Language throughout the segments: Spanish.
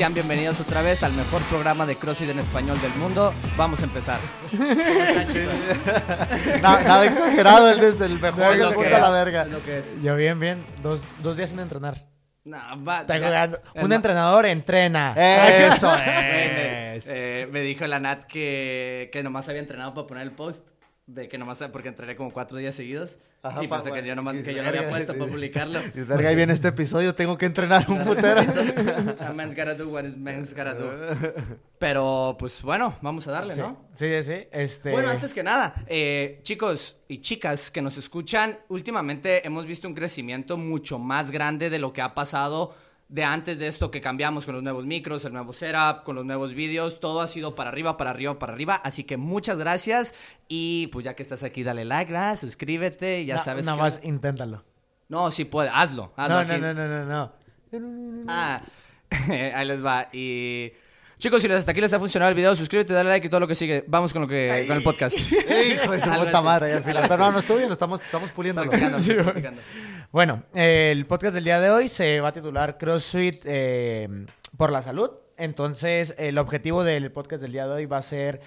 Sean bienvenidos otra vez al mejor programa de CrossFit en español del mundo. Vamos a empezar. ¿Cómo están, chicos? nada, nada exagerado, el desde el mejor Es del lo mundo que a la es, verga. es lo que es. Yo bien, bien. Dos, dos días sin entrenar. No, va- Está ya- jugando. el Un entrenador entrena. Eso me, eh, me dijo la Nat que, que nomás había entrenado para poner el post. De que nomás, porque entrené como cuatro días seguidos. Ajá, y pa- pensé que yo, nomás, que yo lo había puesto para publicarlo. Y verga, ahí viene este episodio, tengo que entrenar un putero. A man's gotta do what is man's gotta do. Pero, pues bueno, vamos a darle, Sí, ¿no? sí, sí, sí. Este... Bueno, antes que nada, eh, chicos y chicas que nos escuchan, últimamente hemos visto un crecimiento mucho más grande de lo que ha pasado de antes de esto que cambiamos con los nuevos micros, el nuevo setup, con los nuevos vídeos, todo ha sido para arriba, para arriba, para arriba, así que muchas gracias y pues ya que estás aquí dale like, ¿verdad? suscríbete, ya Na- sabes Nada que- más inténtalo. No, sí puede, hazlo, hazlo No, aquí. no, no, no, no, no. Ah, ahí les va. Y chicos, si hasta aquí les ha funcionado el video, suscríbete, dale like y todo lo que sigue. Vamos con lo que con el podcast. Hijo de su puta madre, ahí al final. algo Pero no, no estuvo bien, estamos, estamos puliéndolo. Practicando, Sí, bueno. practicando. Bueno, eh, el podcast del día de hoy se va a titular CrossFit eh, por la salud. Entonces, el objetivo del podcast del día de hoy va a ser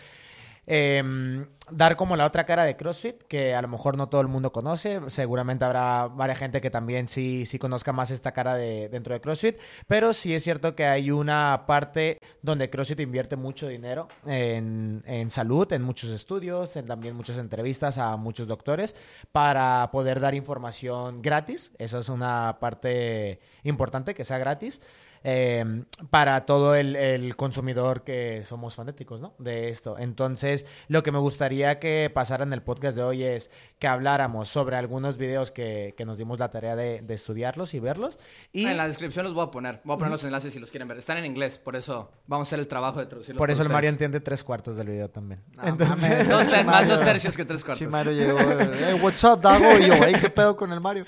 eh, dar como la otra cara de CrossFit, que a lo mejor no todo el mundo conoce. Seguramente habrá varias gente que también sí, sí conozca más esta cara de, dentro de CrossFit. Pero sí es cierto que hay una parte donde CrossFit invierte mucho dinero en, en salud, en muchos estudios, en también muchas entrevistas a muchos doctores para poder dar información gratis. Esa es una parte importante, que sea gratis. Eh, para todo el, el consumidor que somos fanáticos, ¿no? De esto. Entonces, lo que me gustaría que pasara en el podcast de hoy es que habláramos sobre algunos videos que, que nos dimos la tarea de, de estudiarlos y verlos. Y En la descripción los voy a poner. Voy a poner los enlaces si los quieren ver. Están en inglés, por eso vamos a hacer el trabajo de traducirlos. por eso el Mario entiende tres cuartos del video también. No Entonces, más dos tercios que tres cuartos. Sí, Mario llegó. eh, Hey, what's up, Dago? Y yo, hey, ¿qué pedo con el Mario?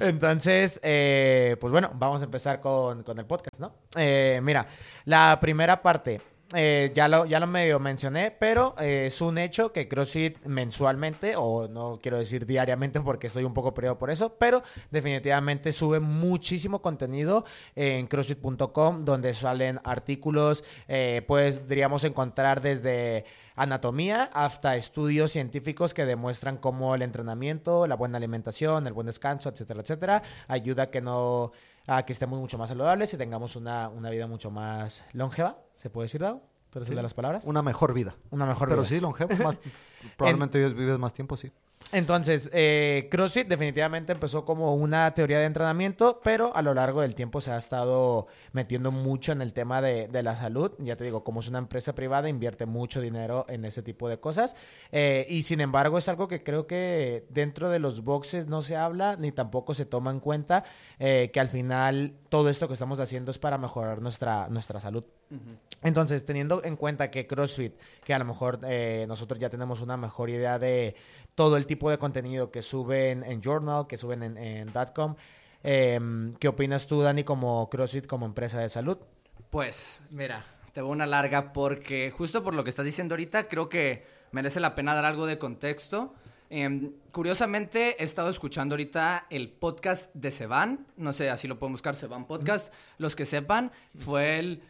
Entonces, eh, pues bueno, vamos a empezar con, con el podcast, Eh, mira, la primera parte, eh, ya, lo, ya lo medio mencioné, pero eh, es un hecho que CrossFit mensualmente, o no quiero decir diariamente porque estoy un poco perdido por eso, pero definitivamente sube muchísimo contenido en CrossFit.com, donde salen artículos, pues diríamos encontrar desde anatomía hasta estudios científicos que demuestran cómo el entrenamiento, la buena alimentación, el buen descanso, etcétera, etcétera, ayuda a que no a que estemos mucho más saludables y tengamos una, una vida mucho más longeva, se puede decir, eres el Sí. de las palabras? Una mejor vida. Una mejor Pero vida. sí, longevo, más, probablemente vives- vives más tiempo, sí. Entonces, eh, CrossFit definitivamente empezó como una teoría de entrenamiento, pero a lo largo del tiempo se ha estado metiendo mucho en el tema de, de la salud. Ya te digo, como es una empresa privada, invierte mucho dinero en ese tipo de cosas. Eh, y sin embargo, es algo que creo que dentro de los boxes no se habla ni tampoco se toma en cuenta eh, que al final todo esto que estamos haciendo es para mejorar nuestra, nuestra salud. Entonces, teniendo en cuenta que CrossFit, que a lo mejor eh, nosotros ya tenemos una mejor idea de todo el tipo de contenido que suben en Journal, que suben en, en .com, em, ¿qué opinas tú, Dani, como CrossFit, como empresa de salud? Pues, mira, te voy una larga porque justo por lo que estás diciendo ahorita, creo que merece la pena dar algo de contexto. Em, curiosamente, he estado escuchando ahorita el podcast de Seban, no sé, así lo pueden buscar, Seban Podcast. Los que sepan, fue el,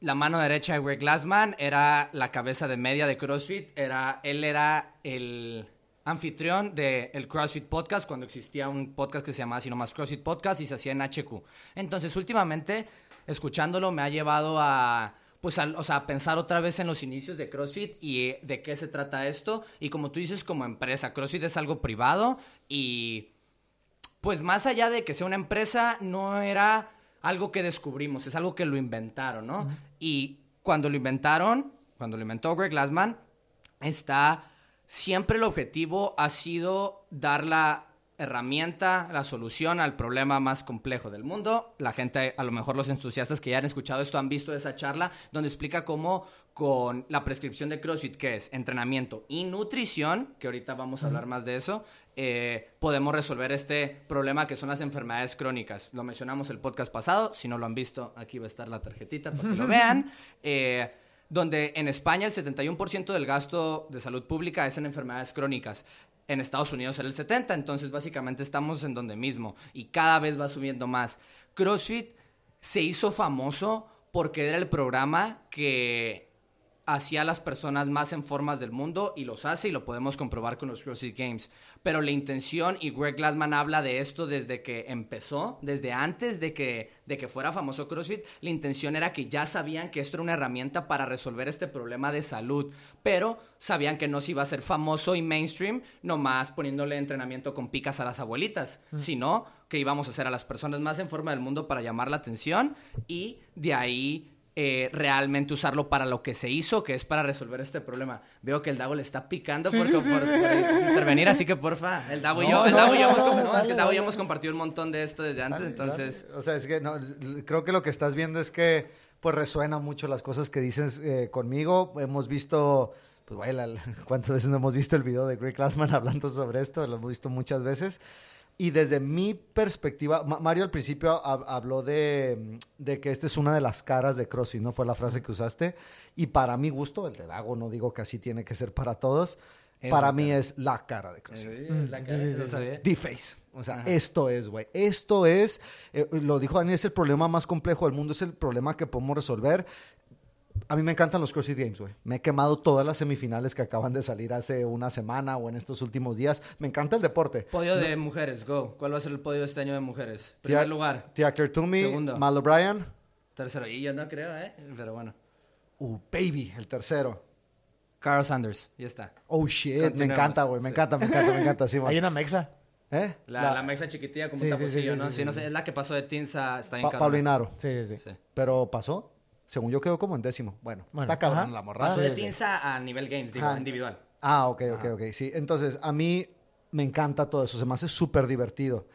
la mano derecha de Greg Glassman, era la cabeza de media de CrossFit, era, él era el anfitrión del CrossFit Podcast cuando existía un podcast que se llamaba así nomás CrossFit Podcast y se hacía en HQ. Entonces, últimamente, escuchándolo me ha llevado a pues al- o sea, a pensar otra vez en los inicios de CrossFit y de qué se trata esto. Y como tú dices, como empresa, CrossFit es algo privado y pues más allá de que sea una empresa, no era algo que descubrimos, es algo que lo inventaron, ¿no? Y cuando lo inventaron, cuando lo inventó Greg Glassman, está, siempre el objetivo ha sido dar la herramienta, la solución al problema más complejo del mundo. La gente, a lo mejor los entusiastas que ya han escuchado esto han visto esa charla donde explica cómo con la prescripción de CrossFit, que es entrenamiento y nutrición, que ahorita vamos a hablar más de eso, eh, podemos resolver este problema que son las enfermedades crónicas. Lo mencionamos el podcast pasado, si no lo han visto, aquí va a estar la tarjetita para que lo vean. Eh, donde en España el 71% del gasto de salud pública es en enfermedades crónicas. En Estados Unidos era el 70%, entonces básicamente estamos en donde mismo y cada vez va subiendo más. CrossFit se hizo famoso porque era el programa que hacía a las personas más en formas del mundo y los hace y lo podemos comprobar con los CrossFit Games. Pero la intención, y Greg Glassman habla de esto desde que empezó, desde antes de que, de que fuera famoso CrossFit, la intención era que ya sabían que esto era una herramienta para resolver este problema de salud, pero sabían que no se iba a ser famoso y mainstream nomás poniéndole entrenamiento con picas a las abuelitas, sino que íbamos a hacer a las personas más en forma del mundo para llamar la atención y de ahí eh, realmente usarlo para lo que se hizo, que es para resolver este problema. Veo que el Dago le está picando por, por- por intervenir, así que porfa, el Dago y yo, hemos, compartido un montón de esto desde antes, Dale, entonces... dale. O sea, es que no, creo que lo que estás viendo es que pues resuena mucho las cosas que dices eh, conmigo. Hemos visto, pues cuántas veces no hemos visto el video de Greg Glassman hablando sobre esto, lo hemos visto muchas veces. Y desde mi perspectiva, Ma- Mario al principio hab- habló de, de que esta es una de las caras de CrossFit, ¿no? Fue la frase que usaste. Y para mi gusto, el de Dago, no digo que así tiene que ser para todos, Es para mí cara. es la cara de CrossFit. La Mm, cara, sí, sí, no sí. sabía. D-Face. O sea, Ajá. esto es, güey. Esto es, eh, lo dijo Dani, es el problema más complejo del mundo, es el problema que podemos resolver. A mí me encantan los CrossFit Games, güey. Me he quemado todas las semifinales que acaban de salir hace una semana o en estos últimos días. Me encanta el deporte. Podio de mujeres, go. ¿Cuál va a ser el podio este año de mujeres? Tia- Primer lugar, Tia Toomey, Segundo. Mal O'Brien. tercero, y yo no creo, ¿eh? Pero bueno. Uh, baby, el tercero. Carl Sanders, ya está. Oh, shit. Me encanta, güey. Me sí. encanta, me encanta, me encanta. Sí. Hay una mexa. ¿Eh? La, La- la mexa chiquitilla como Sí, un sí, sí, taponcillo, sí, ¿no? sí, Sí, no sí. sé, es la que pasó de Teens a... Está bien Pa- cabrona. Paulinaro. Sí, sí, sí. Sí. Pero pasó. Según yo quedó como en décimo. Bueno, Bueno, está cabrón ajá. la morrada. Pasó sí, de. Teens a, nivel games, digo, Ah, individual. Ah, ok, ok, ok. Sí, entonces a mí me encanta todo eso, se me hace súper divertido.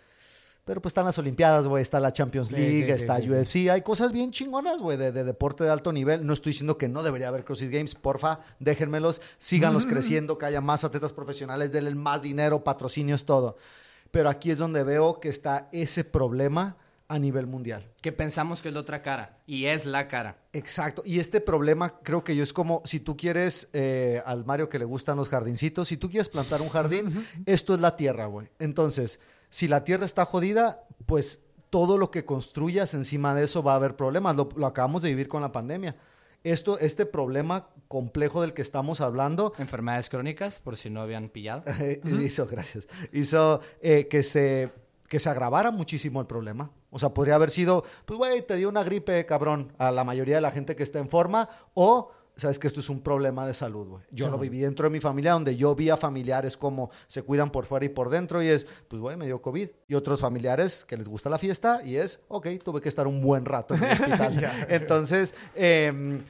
Pero pues están las Olimpiadas, güey, está la Champions League, sí, sí, está sí, UFC, hay cosas bien chingonas, güey, de, de deporte de alto nivel. No estoy diciendo que no debería haber CrossFit Games, porfa, déjenmelos, síganlos creciendo, que haya más atletas profesionales, denle más dinero, patrocinios, todo. Pero aquí es donde veo que está ese problema a nivel mundial. Que pensamos que es la otra cara. Y es la cara. Exacto. Y este problema creo que yo es como si tú quieres, eh, al Mario que le gustan los jardincitos, si tú quieres plantar un jardín, esto es la tierra, güey. Entonces, si la tierra está jodida, pues todo lo que construyas encima de eso va a haber problemas. Lo, lo acabamos de vivir con la pandemia. Esto, este problema complejo del que estamos hablando Enfermedades crónicas, por si no habían pillado. eh, hizo, gracias, hizo eh, que, se, que se agravara muchísimo el problema. O sea, podría haber sido, pues, güey, te dio una gripe, cabrón, a la mayoría de la gente que está en forma, o, sabes que esto es un problema de salud, güey. Yo Sí, lo viví dentro de mi familia, donde yo vi a familiares como se cuidan por fuera y por dentro, y es, pues, güey, me dio COVID. Y otros familiares que les gusta la fiesta, y es, ok, tuve que estar un buen rato en el hospital. Entonces, em,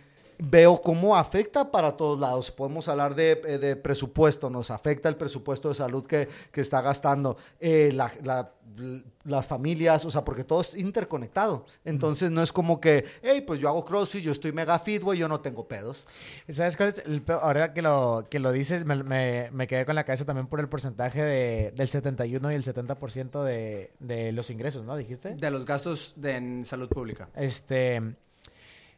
veo cómo afecta para todos lados. Podemos hablar de, eh, de presupuesto, nos afecta el presupuesto de salud que, que está gastando eh, la- la- l- las familias, o sea, porque todo es interconectado. Entonces no es como que, hey, pues yo hago CrossFit, yo estoy mega fit, güey, yo no tengo pedos. ¿Sabes cuál es el? Ahora que lo, que lo dices, me, me- me quedé con la cabeza también por el porcentaje de, del 71 y el 70% de, de los ingresos, ¿no? ¿Dijiste? De los gastos de, en salud pública. Este,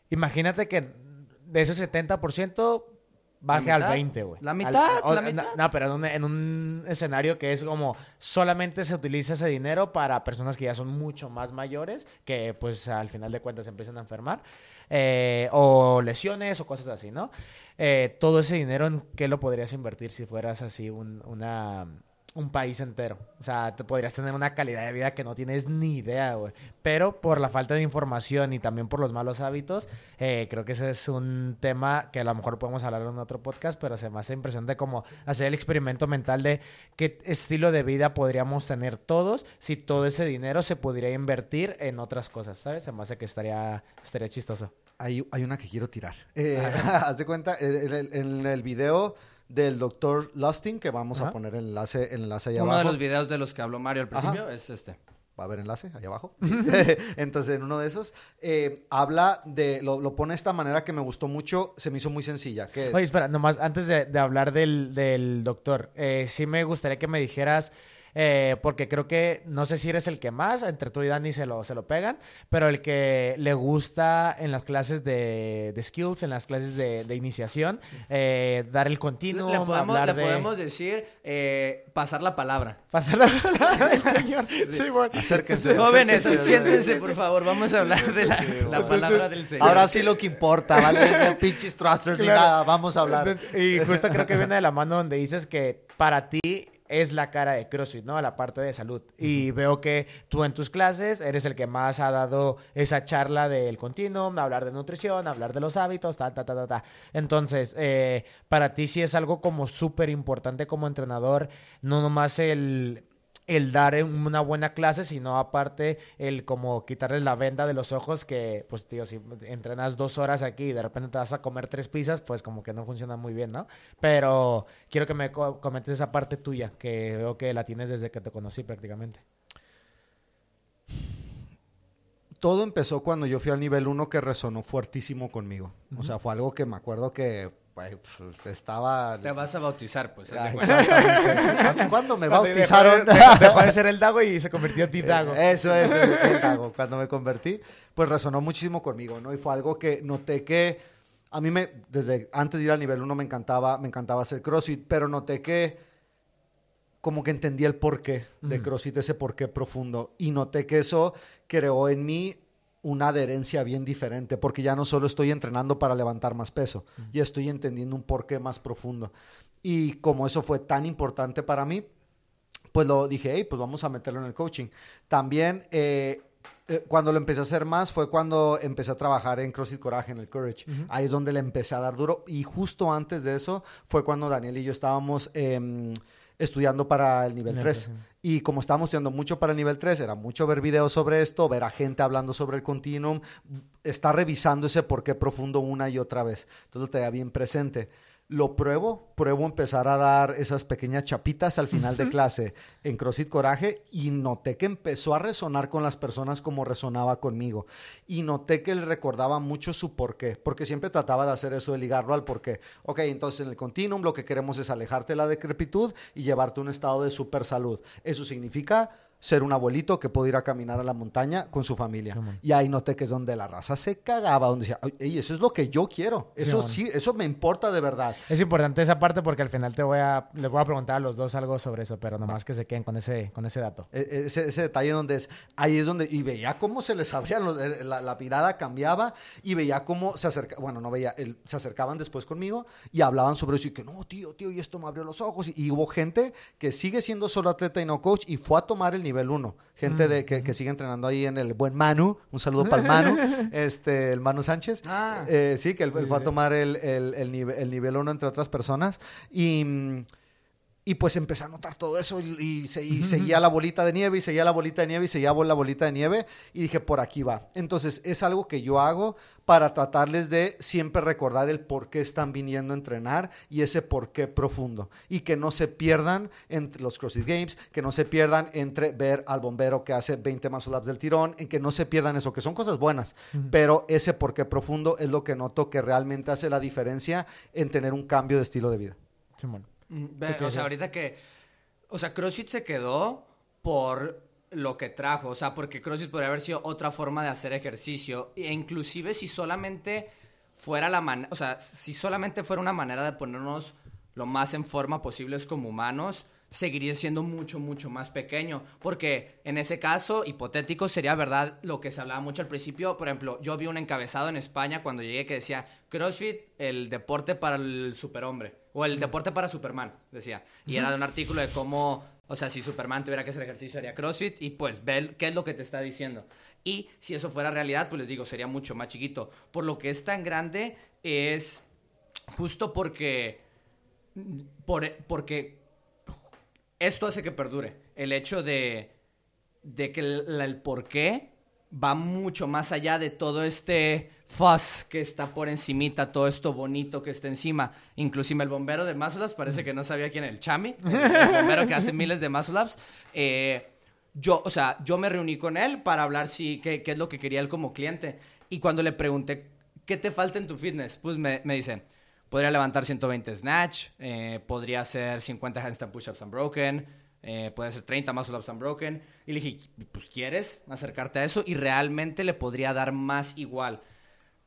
imagínate que de ese 70% baje ¿La al mitad? 20, güey. ¿La Al- mitad? o- ¿La no, mitad? No, pero en un, en un escenario que es como solamente se utiliza ese dinero para personas que ya son mucho más mayores, que pues al final de cuentas se empiezan a enfermar, eh, o lesiones o cosas así, ¿no? Eh, todo ese dinero, ¿en qué lo podrías invertir si fueras así un, una, un país entero? O sea, te podrías tener una calidad de vida que no tienes ni idea, güey. Pero por la falta de información y también por los malos hábitos, eh, creo que ese es un tema que a lo mejor podemos hablar en otro podcast, pero se me hace impresionante como hacer el experimento mental de qué estilo de vida podríamos tener todos si todo ese dinero se pudiera invertir en otras cosas, ¿sabes? Se me hace que estaría, estaría chistoso. Hay, hay una que quiero tirar. Eh, haz de cuenta, en el, en el video del doctor Lusting, que vamos a poner el enlace, el enlace ahí Uno abajo. de los videos de los que habló Mario al Ajá. principio es este. va a haber enlace ahí abajo. Entonces, en uno de esos, eh, habla de, lo, lo pone de esta manera que me gustó mucho, se me hizo muy sencilla, que es, Oye, espera, nomás antes de, de hablar del, del doctor, eh, sí me gustaría que me dijeras eh, porque creo que, no sé si eres el que más, entre tú y Dani se lo, se lo pegan, pero el que le gusta en las clases de, de skills, en las clases de, de iniciación, eh, dar el continuo, Le podemos, hablar le de... podemos decir eh, pasar la palabra. Pasar la palabra del señor. Sí, bueno. Acérquense. Jóvenes, acérquense. siéntense, por favor. Vamos a hablar de la, la palabra del Señor. Ahora sí lo que importa, ¿vale? No pinches thrusters ni nada, vamos a hablar. Y justo creo que viene de la mano donde dices que para ti es la cara de CrossFit, ¿no? La parte de salud. Y veo que tú en tus clases eres el que más ha dado esa charla del continuum, hablar de nutrición, hablar de los hábitos, ta, ta, ta, ta, ta. Entonces, eh, para ti sí es algo como súper importante como entrenador, no nomás el el dar una buena clase, sino aparte el como quitarles la venda de los ojos que, pues tío, si entrenas dos horas aquí y de repente te vas a comer tres pizzas, pues como que no funciona muy bien, ¿no? Pero quiero que me co- comentes esa parte tuya, que veo que la tienes desde que te conocí prácticamente. Todo empezó cuando yo fui al nivel 1 que resonó fuertísimo conmigo. O sea, fue algo que me acuerdo que pues, estaba... Te vas a bautizar, pues. Ah. Exactamente. ¿Cuándo me Cuando bautizaron? Dejó de, dejó- dejó de ser el Dago y se convirtió en Titago. Eso es, es el Dago. Cuando me convertí, pues resonó muchísimo conmigo, ¿no? Y fue algo que noté que a mí me, desde antes de ir al nivel 1 me encantaba, me encantaba hacer CrossFit, pero noté que como que entendí el porqué de. CrossFit, ese porqué profundo. Y noté que eso creó en mí una adherencia bien diferente, porque ya no solo estoy entrenando para levantar más peso, ya estoy entendiendo un porqué más profundo. Y como eso fue tan importante para mí, pues lo dije, hey, pues vamos a meterlo en el coaching. También, eh, eh, cuando lo empecé a hacer más fue cuando empecé a trabajar en CrossFit Coraje, en el Courage. Ahí es donde le empecé a dar duro. Y justo antes de eso fue cuando Daniel y yo estábamos em, estudiando para el nivel Nivel 3. tres, Y como estábamos estudiando mucho para el nivel 3, era mucho ver videos sobre esto, ver a gente hablando sobre el continuum, estar revisando ese por qué profundo una y otra vez. Entonces lo tenía bien presente. Lo pruebo, pruebo empezar a dar esas pequeñas chapitas al final de clase en CrossFit Coraje y noté que empezó a resonar con las personas como resonaba conmigo. Y noté que él recordaba mucho su porqué, porque siempre trataba de hacer eso, de ligarlo al porqué. Ok, entonces en el continuum lo que queremos es alejarte de la decrepitud y llevarte a un estado de super salud. Eso significa ser un abuelito que puede ir a caminar a la montaña con su familia. Y ahí noté que es donde la raza se cagaba, donde decía, "Ey, eso es lo que yo quiero. Eso Simón. sí, eso me importa de verdad. Es importante esa parte porque al final te voy a, les voy a preguntar a los dos algo sobre eso, pero nomás que se queden con ese, con ese dato. E- e- Ese, ese detalle donde es, ahí es donde, y veía cómo se les el- la, la mirada cambiaba y veía cómo se acercaban, bueno, no veía, el- se acercaban después conmigo y hablaban sobre eso y que no, tío, tío, y esto me abrió los ojos. Y, y hubo gente que sigue siendo solo atleta y no coach y fue a tomar el nivel 1. Gente de, que, que sigue entrenando ahí en el buen Manu, un saludo para el Manu, este, el Manu Sánchez. Ah. Eh, sí, que él, fue a tomar el, el, el nivel, el nivel 1 entre otras personas. Y, mm, y pues empecé a notar todo eso y, y se- y seguía la bolita de nieve y seguía la bolita de nieve y seguía la bolita de nieve y dije, por aquí va. Entonces es algo que yo hago para tratarles de siempre recordar el por qué están viniendo a entrenar y ese por qué profundo. Y que no se pierdan entre los CrossFit Games, que no se pierdan entre ver al bombero que hace 20 más laps del tirón, en que no se pierdan eso, que son cosas buenas, pero ese por qué profundo es lo que noto que realmente hace la diferencia en tener un cambio de estilo de vida. Simón. Mm, ve, ¿Qué o sea, ahorita que. O sea, CrossFit se quedó por lo que trajo. O sea, porque CrossFit podría haber sido otra forma de hacer ejercicio. E inclusive si solamente fuera la manera. O sea, si solamente fuera una manera de ponernos lo más en forma posibles como humanos, seguiría siendo mucho, mucho más pequeño. Porque en ese caso, hipotético, sería verdad lo que se hablaba mucho al principio. Por ejemplo, yo vi un encabezado en España cuando llegué que decía CrossFit, el deporte para el superhombre. O el deporte para Superman, decía. Y era de un artículo de cómo, o sea, si Superman tuviera que hacer ejercicio, haría CrossFit. Y pues, ve qué es lo que te está diciendo. Y si eso fuera realidad, pues les digo, sería mucho más chiquito. Por lo que es tan grande es justo porque por- porque esto hace que perdure. El hecho de, de que el, el por qué va mucho más allá de todo este fuzz que está por encimita, todo esto bonito que está encima. Inclusive el bombero de Ups, parece que no sabía quién era el Chami, el, el bombero que hace miles de Ups. Eh, yo, o sea, yo me reuní con él para hablar si, qué, qué es lo que quería él como cliente. Y cuando le pregunté, ¿qué te falta en tu fitness? Pues me, me dice, podría levantar 120 snatch, eh, podría hacer 50 handstand push-ups unbroken, eh, puede ser 30 más Ups Unbroken. Y le dije, pues quieres acercarte a eso y realmente le podría dar más igual.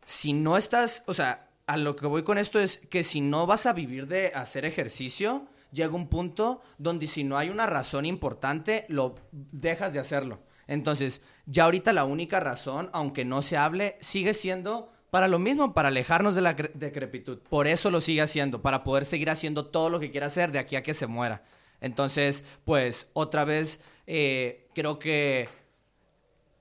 Si no estás, o sea, a lo que voy con esto es que si no vas a vivir de hacer ejercicio, llega un punto donde si no hay una razón importante, lo dejas de hacerlo. Entonces, ya ahorita la única razón, aunque no se hable, sigue siendo para lo mismo, para alejarnos de la decrepitud. Por eso lo sigue haciendo, para poder seguir haciendo todo lo que quiera hacer de aquí a que se muera. Entonces, pues otra vez, eh, creo que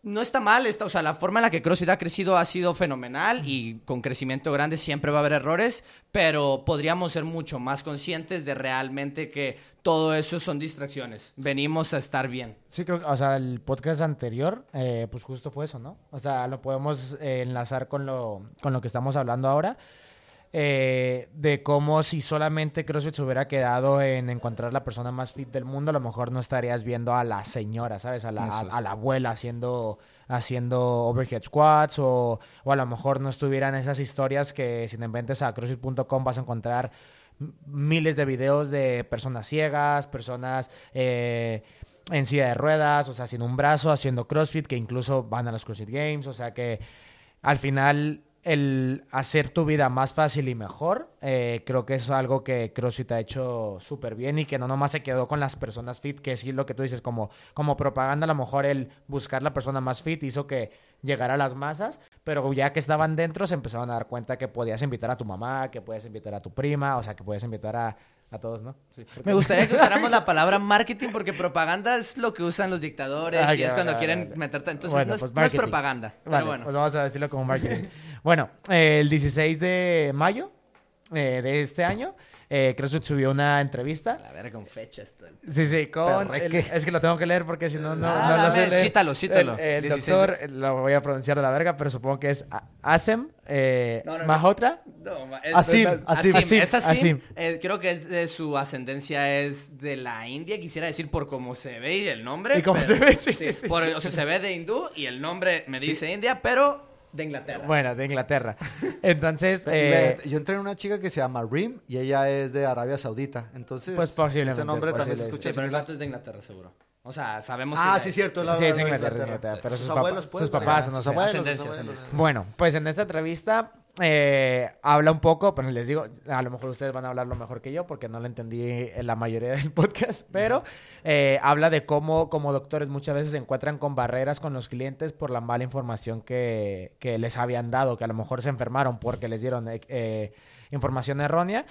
no está mal, está, o sea, la forma en la que CrossFit ha crecido ha sido fenomenal y con crecimiento grande siempre va a haber errores, pero podríamos ser mucho más conscientes de realmente que todo eso son distracciones. Venimos a estar bien. Sí, creo que, o sea, el podcast anterior, eh, pues justo fue eso, ¿no? O sea, lo podemos eh, enlazar con lo, con lo que estamos hablando ahora. Eh, de cómo si solamente CrossFit se hubiera quedado en encontrar la persona más fit del mundo, a lo mejor no estarías viendo a la señora, ¿sabes? A la, a, la abuela haciendo, haciendo overhead squats o, o, a lo mejor no estuvieran esas historias que si te inventes a CrossFit.com vas a encontrar miles de videos de personas ciegas, personas... Eh, en silla de ruedas, o sea, sin un brazo, haciendo CrossFit, que incluso van a los CrossFit Games, o sea que al final el hacer tu vida más fácil y mejor, eh, creo que es algo que CrossFit ha hecho súper bien y que no nomás se quedó con las personas fit, que sí lo que tú dices, como, como propaganda, a lo mejor el buscar la persona más fit hizo que llegara a las masas, pero ya que estaban dentro se empezaron a dar cuenta que podías invitar a tu mamá, que puedes invitar a tu prima, o sea, que puedes invitar a, a todos, ¿no? Me gustaría que usáramos la palabra marketing porque propaganda es lo que usan los dictadores ah, y es cuando quieren meterte. Entonces no, es, pues propaganda. Pero bueno. Pues vamos a decirlo como marketing. bueno, el 16 de mayo eh, de este año eh, que subió una entrevista. La verga, con fechas. Sí, sí, con. es que lo tengo que leer porque si no, no, no lo sé leer. Cítalo, cítalo. El, doctor, lo voy a pronunciar de la verga, pero supongo que es Asem eh, no, Mahotra. No, es, Asim, Asim, Asim, Es Asim. Eh, creo que es de su ascendencia es de la India, quisiera decir por cómo se ve y el nombre. Y cómo se ve, sí, sí, sí. Por, o sea, se ve de hindú y el nombre me dice India, pero de Inglaterra. Bueno, de Inglaterra. Entonces. Eh, yo entré en una chica que se llama Rim y ella es de Arabia Saudita. Entonces. Pues posiblemente. Ese nombre también se escucha. Sí, pero el gato es de Inglaterra, seguro. O sea, sabemos ah, sí, cierto. La, sí, es de Inglaterra. Pero sus, abuelos, sus papás, no. Bueno, pues en esta entrevista eh, habla un poco, pero les digo, a lo mejor ustedes van a hablarlo mejor que yo porque no lo entendí en la mayoría del podcast, pero eh, habla de cómo como doctores muchas veces se encuentran con barreras con los clientes por la mala información que, que les habían dado, que a lo mejor se enfermaron porque les dieron eh, información errónea.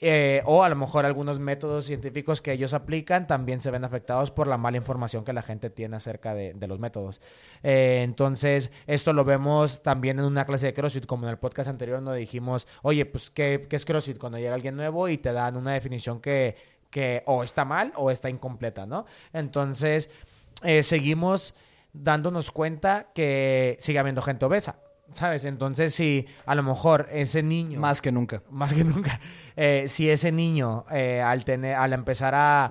Eh, o a lo mejor algunos métodos científicos que ellos aplican también se ven afectados por la mala información que la gente tiene acerca de, los métodos. Eh, entonces, esto lo vemos también en una clase de CrossFit, como en el podcast anterior nos dijimos, oye, pues, ¿qué, ¿qué, es CrossFit? Cuando llega alguien nuevo y te dan una definición que, que o está mal o está incompleta, ¿no? Entonces, eh, seguimos dándonos cuenta que sigue habiendo gente obesa. ¿Sabes? Entonces, si a lo mejor ese niño. Más que nunca. Más que nunca. Eh, si ese niño, eh, al, tener, al empezar a,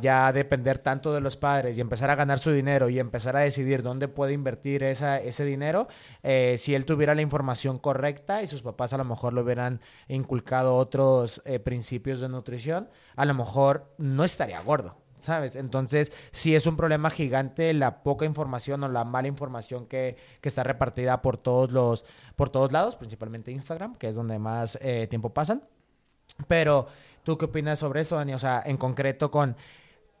ya depender tanto de los padres y empezar a ganar su dinero y empezar a decidir dónde puede invertir esa, ese dinero, eh, si él tuviera la información correcta y sus papás a lo mejor le hubieran inculcado otros principios de nutrición, a lo mejor no estaría gordo. ¿Sabes? Entonces, sí es un problema gigante la poca información o la mala información que, que está repartida por todos los, por todos lados, principalmente Instagram, que es donde más eh, tiempo pasan. Pero, ¿tú qué opinas sobre eso, Dani? O sea, en concreto con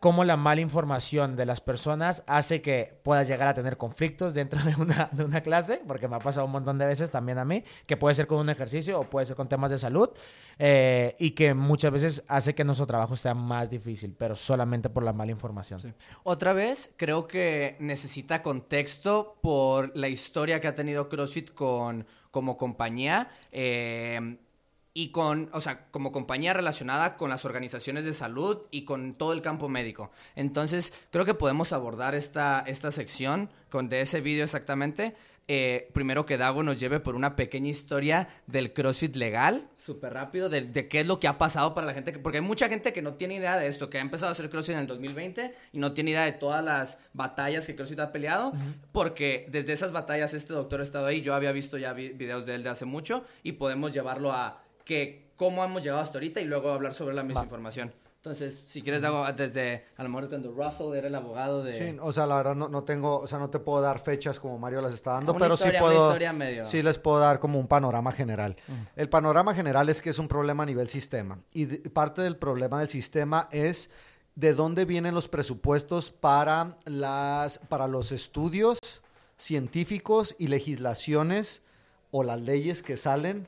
cómo la mala información de las personas hace que puedas llegar a tener conflictos dentro de una, clase, porque me ha pasado un montón de veces también a mí, que puede ser con un ejercicio o puede ser con temas de salud, eh, y que muchas veces hace que nuestro trabajo sea más difícil, pero solamente por la mala información. Otra vez, creo que necesita contexto por la historia que ha tenido CrossFit con, como compañía. Eh, y con, o sea, como compañía relacionada con las organizaciones de salud y con todo el campo médico. Entonces, creo que podemos abordar esta, esta sección con de ese vídeo exactamente. Eh, primero que Dago nos lleve por una pequeña historia del CrossFit legal, súper rápido, de, de, qué es lo que ha pasado para la gente, porque hay mucha gente que no tiene idea de esto, que ha empezado a hacer CrossFit en el 2020 y no tiene idea de todas las batallas que CrossFit ha peleado, porque desde esas batallas este doctor ha estado ahí, yo había visto ya videos de él de hace mucho y podemos llevarlo a que cómo hemos llegado hasta ahorita y luego hablar sobre la misinformación. Entonces, si quieres, hago desde a lo mejor cuando Russell era el abogado de. Sí, o sea, la verdad no, no tengo, o sea, no te puedo dar fechas como Mario las está dando, Una pero historia, sí puedo, medio- sí les puedo dar como un panorama general. El panorama general es que es un problema a nivel sistema y de- parte del problema del sistema es de dónde vienen los presupuestos para las, para los estudios científicos y legislaciones o las leyes que salen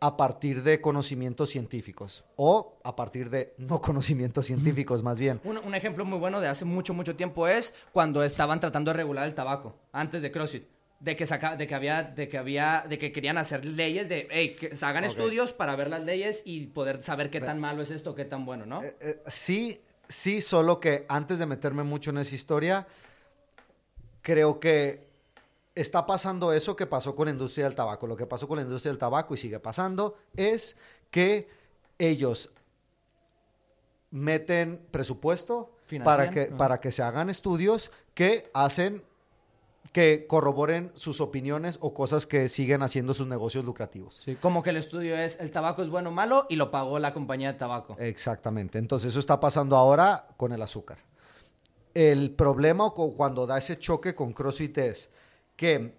a partir de conocimientos científicos o a partir de no conocimientos científicos más bien. Un, un ejemplo muy bueno de hace mucho, mucho tiempo es cuando estaban tratando de regular el tabaco, antes de CrossFit. De que, saca, de que había, de que había, de que querían hacer leyes de, hey, que se hagan estudios para ver las leyes y poder saber qué tan malo es esto, qué tan bueno, ¿no? Eh, eh, sí, sí, solo que antes de meterme mucho en esa historia, creo que está pasando eso que pasó con la industria del tabaco. Lo que pasó con la industria del tabaco y sigue pasando es que ellos meten presupuesto para que, para que se hagan estudios que hacen que corroboren sus opiniones o cosas que siguen haciendo sus negocios lucrativos. Sí, como que el estudio es, el tabaco es bueno o malo y lo pagó la compañía de tabaco. Exactamente. Entonces eso está pasando ahora con el azúcar. El problema cu- cuando da ese choque con CrossFit es que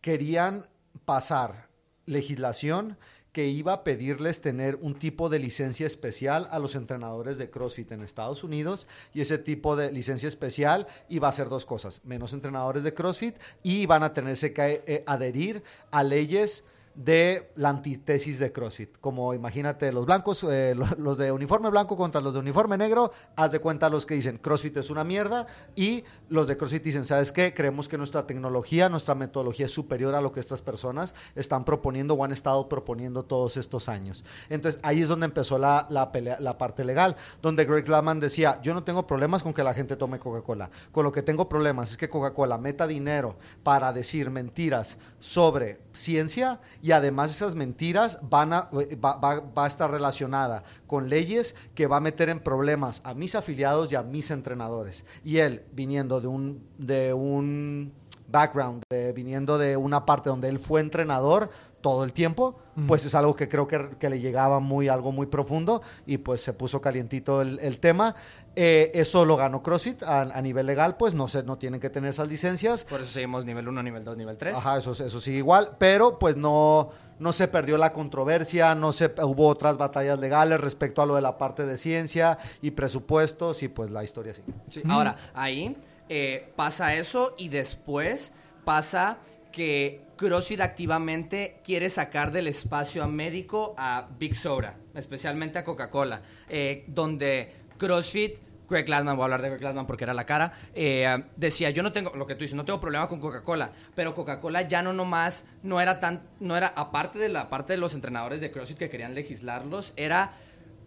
querían pasar legislación que iba a pedirles tener un tipo de licencia especial a los entrenadores de CrossFit en Estados Unidos y ese tipo de licencia especial iba a hacer dos cosas, menos entrenadores de CrossFit y van a tenerse que eh, adherir a leyes de la antítesis de CrossFit. Como imagínate los blancos, eh, lo- los de uniforme blanco contra los de uniforme negro, haz de cuenta los que dicen CrossFit es una mierda y los de CrossFit dicen, ¿sabes qué? Creemos que nuestra tecnología, nuestra metodología es superior a lo que estas personas están proponiendo o han estado proponiendo todos estos años. Entonces ahí es donde empezó la, la, pelea- la parte legal, donde Greg Laman decía, yo no tengo problemas con que la gente tome Coca-Cola, con lo que tengo problemas es que Coca-Cola meta dinero para decir mentiras sobre ciencia y además esas mentiras van a, eh, va, va- va estar relacionada con leyes que va a meter en problemas a mis afiliados y a mis entrenadores. Y él, viniendo de un, de un background, viniendo de una parte donde él fue entrenador todo el tiempo, pues es algo que creo que, que le llegaba muy, algo muy profundo y pues se puso calientito el, el tema. Eh, eso lo ganó CrossFit a, a nivel legal, pues no, se, no tienen que tener esas licencias. Por eso seguimos nivel 1, nivel 2, nivel 3. Ajá, eso, eso sí, igual, pero pues no, no se perdió la controversia, no se, hubo otras batallas legales respecto a lo de la parte de ciencia y presupuestos y pues la historia sigue. Sí, Ahora, ahí eh, pasa eso y después pasa que CrossFit activamente quiere sacar del espacio a médico a Big Soda, especialmente a Coca-Cola, eh, donde CrossFit, Greg Glassman, voy a hablar de Greg Glassman porque era la cara, eh, decía, yo no tengo, lo que tú dices, no tengo problema con Coca-Cola, pero Coca-Cola ya no nomás, no era tan, no era, aparte de la parte de los entrenadores de CrossFit que querían legislarlos, era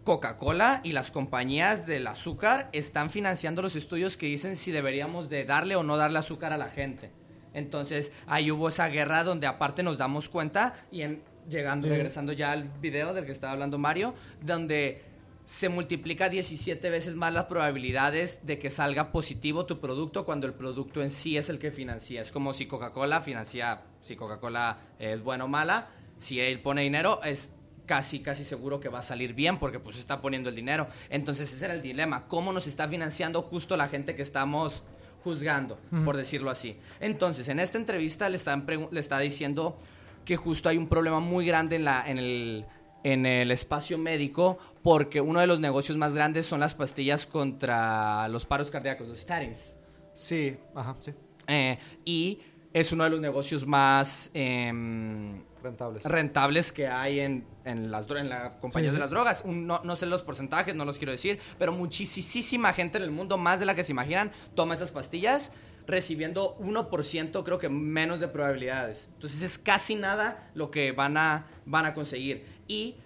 Coca-Cola y las compañías del azúcar están financiando los estudios que dicen si deberíamos de darle o no darle azúcar a la gente. Entonces, ahí hubo esa guerra donde aparte nos damos cuenta y en, llegando, Sí. regresando ya al video del que estaba hablando Mario, donde se multiplica 17 veces más las probabilidades de que salga positivo tu producto cuando el producto en sí es el que financia. Es como si Coca-Cola financia, si Coca-Cola es buena o mala, si él pone dinero, es casi, casi seguro que va a salir bien porque pues está poniendo el dinero. Entonces ese era el dilema, ¿cómo nos está financiando justo la gente que estamos juzgando, por decirlo así? Entonces, en esta entrevista le, están le está diciendo que justo hay un problema muy grande en, la, en, el, en el espacio médico porque uno de los negocios más grandes son las pastillas contra los paros cardíacos, los statins. Sí, ajá, sí, Eh, y es uno de los negocios más... em, rentables. rentables que hay en, en las en las compañías Sí, de las drogas. Un- no, no sé los porcentajes, no los quiero decir, pero muchísima gente en el mundo, más de la que se imaginan, toma esas pastillas recibiendo 1%, creo que menos de probabilidades. Entonces es casi nada lo que van a, van a conseguir. Y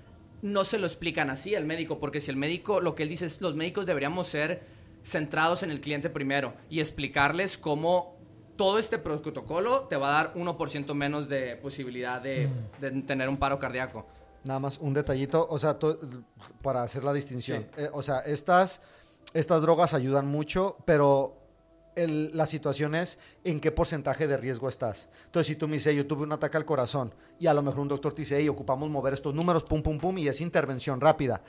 no se lo explican así al médico, porque si el médico, lo que él dice es, los médicos deberíamos ser centrados en el cliente primero y explicarles cómo todo este protocolo te va a dar 1% menos de posibilidad de, de tener un paro cardíaco. Nada más un detallito, o sea, to- para hacer la distinción. Eh, o sea, estas, estas drogas ayudan mucho, pero el- la situación es en qué porcentaje de riesgo estás. Entonces, si tú me dices, yo tuve un ataque al corazón y a lo mejor un doctor te dice, hey, ocupamos mover estos números, pum, pum, pum, y es intervención rápida.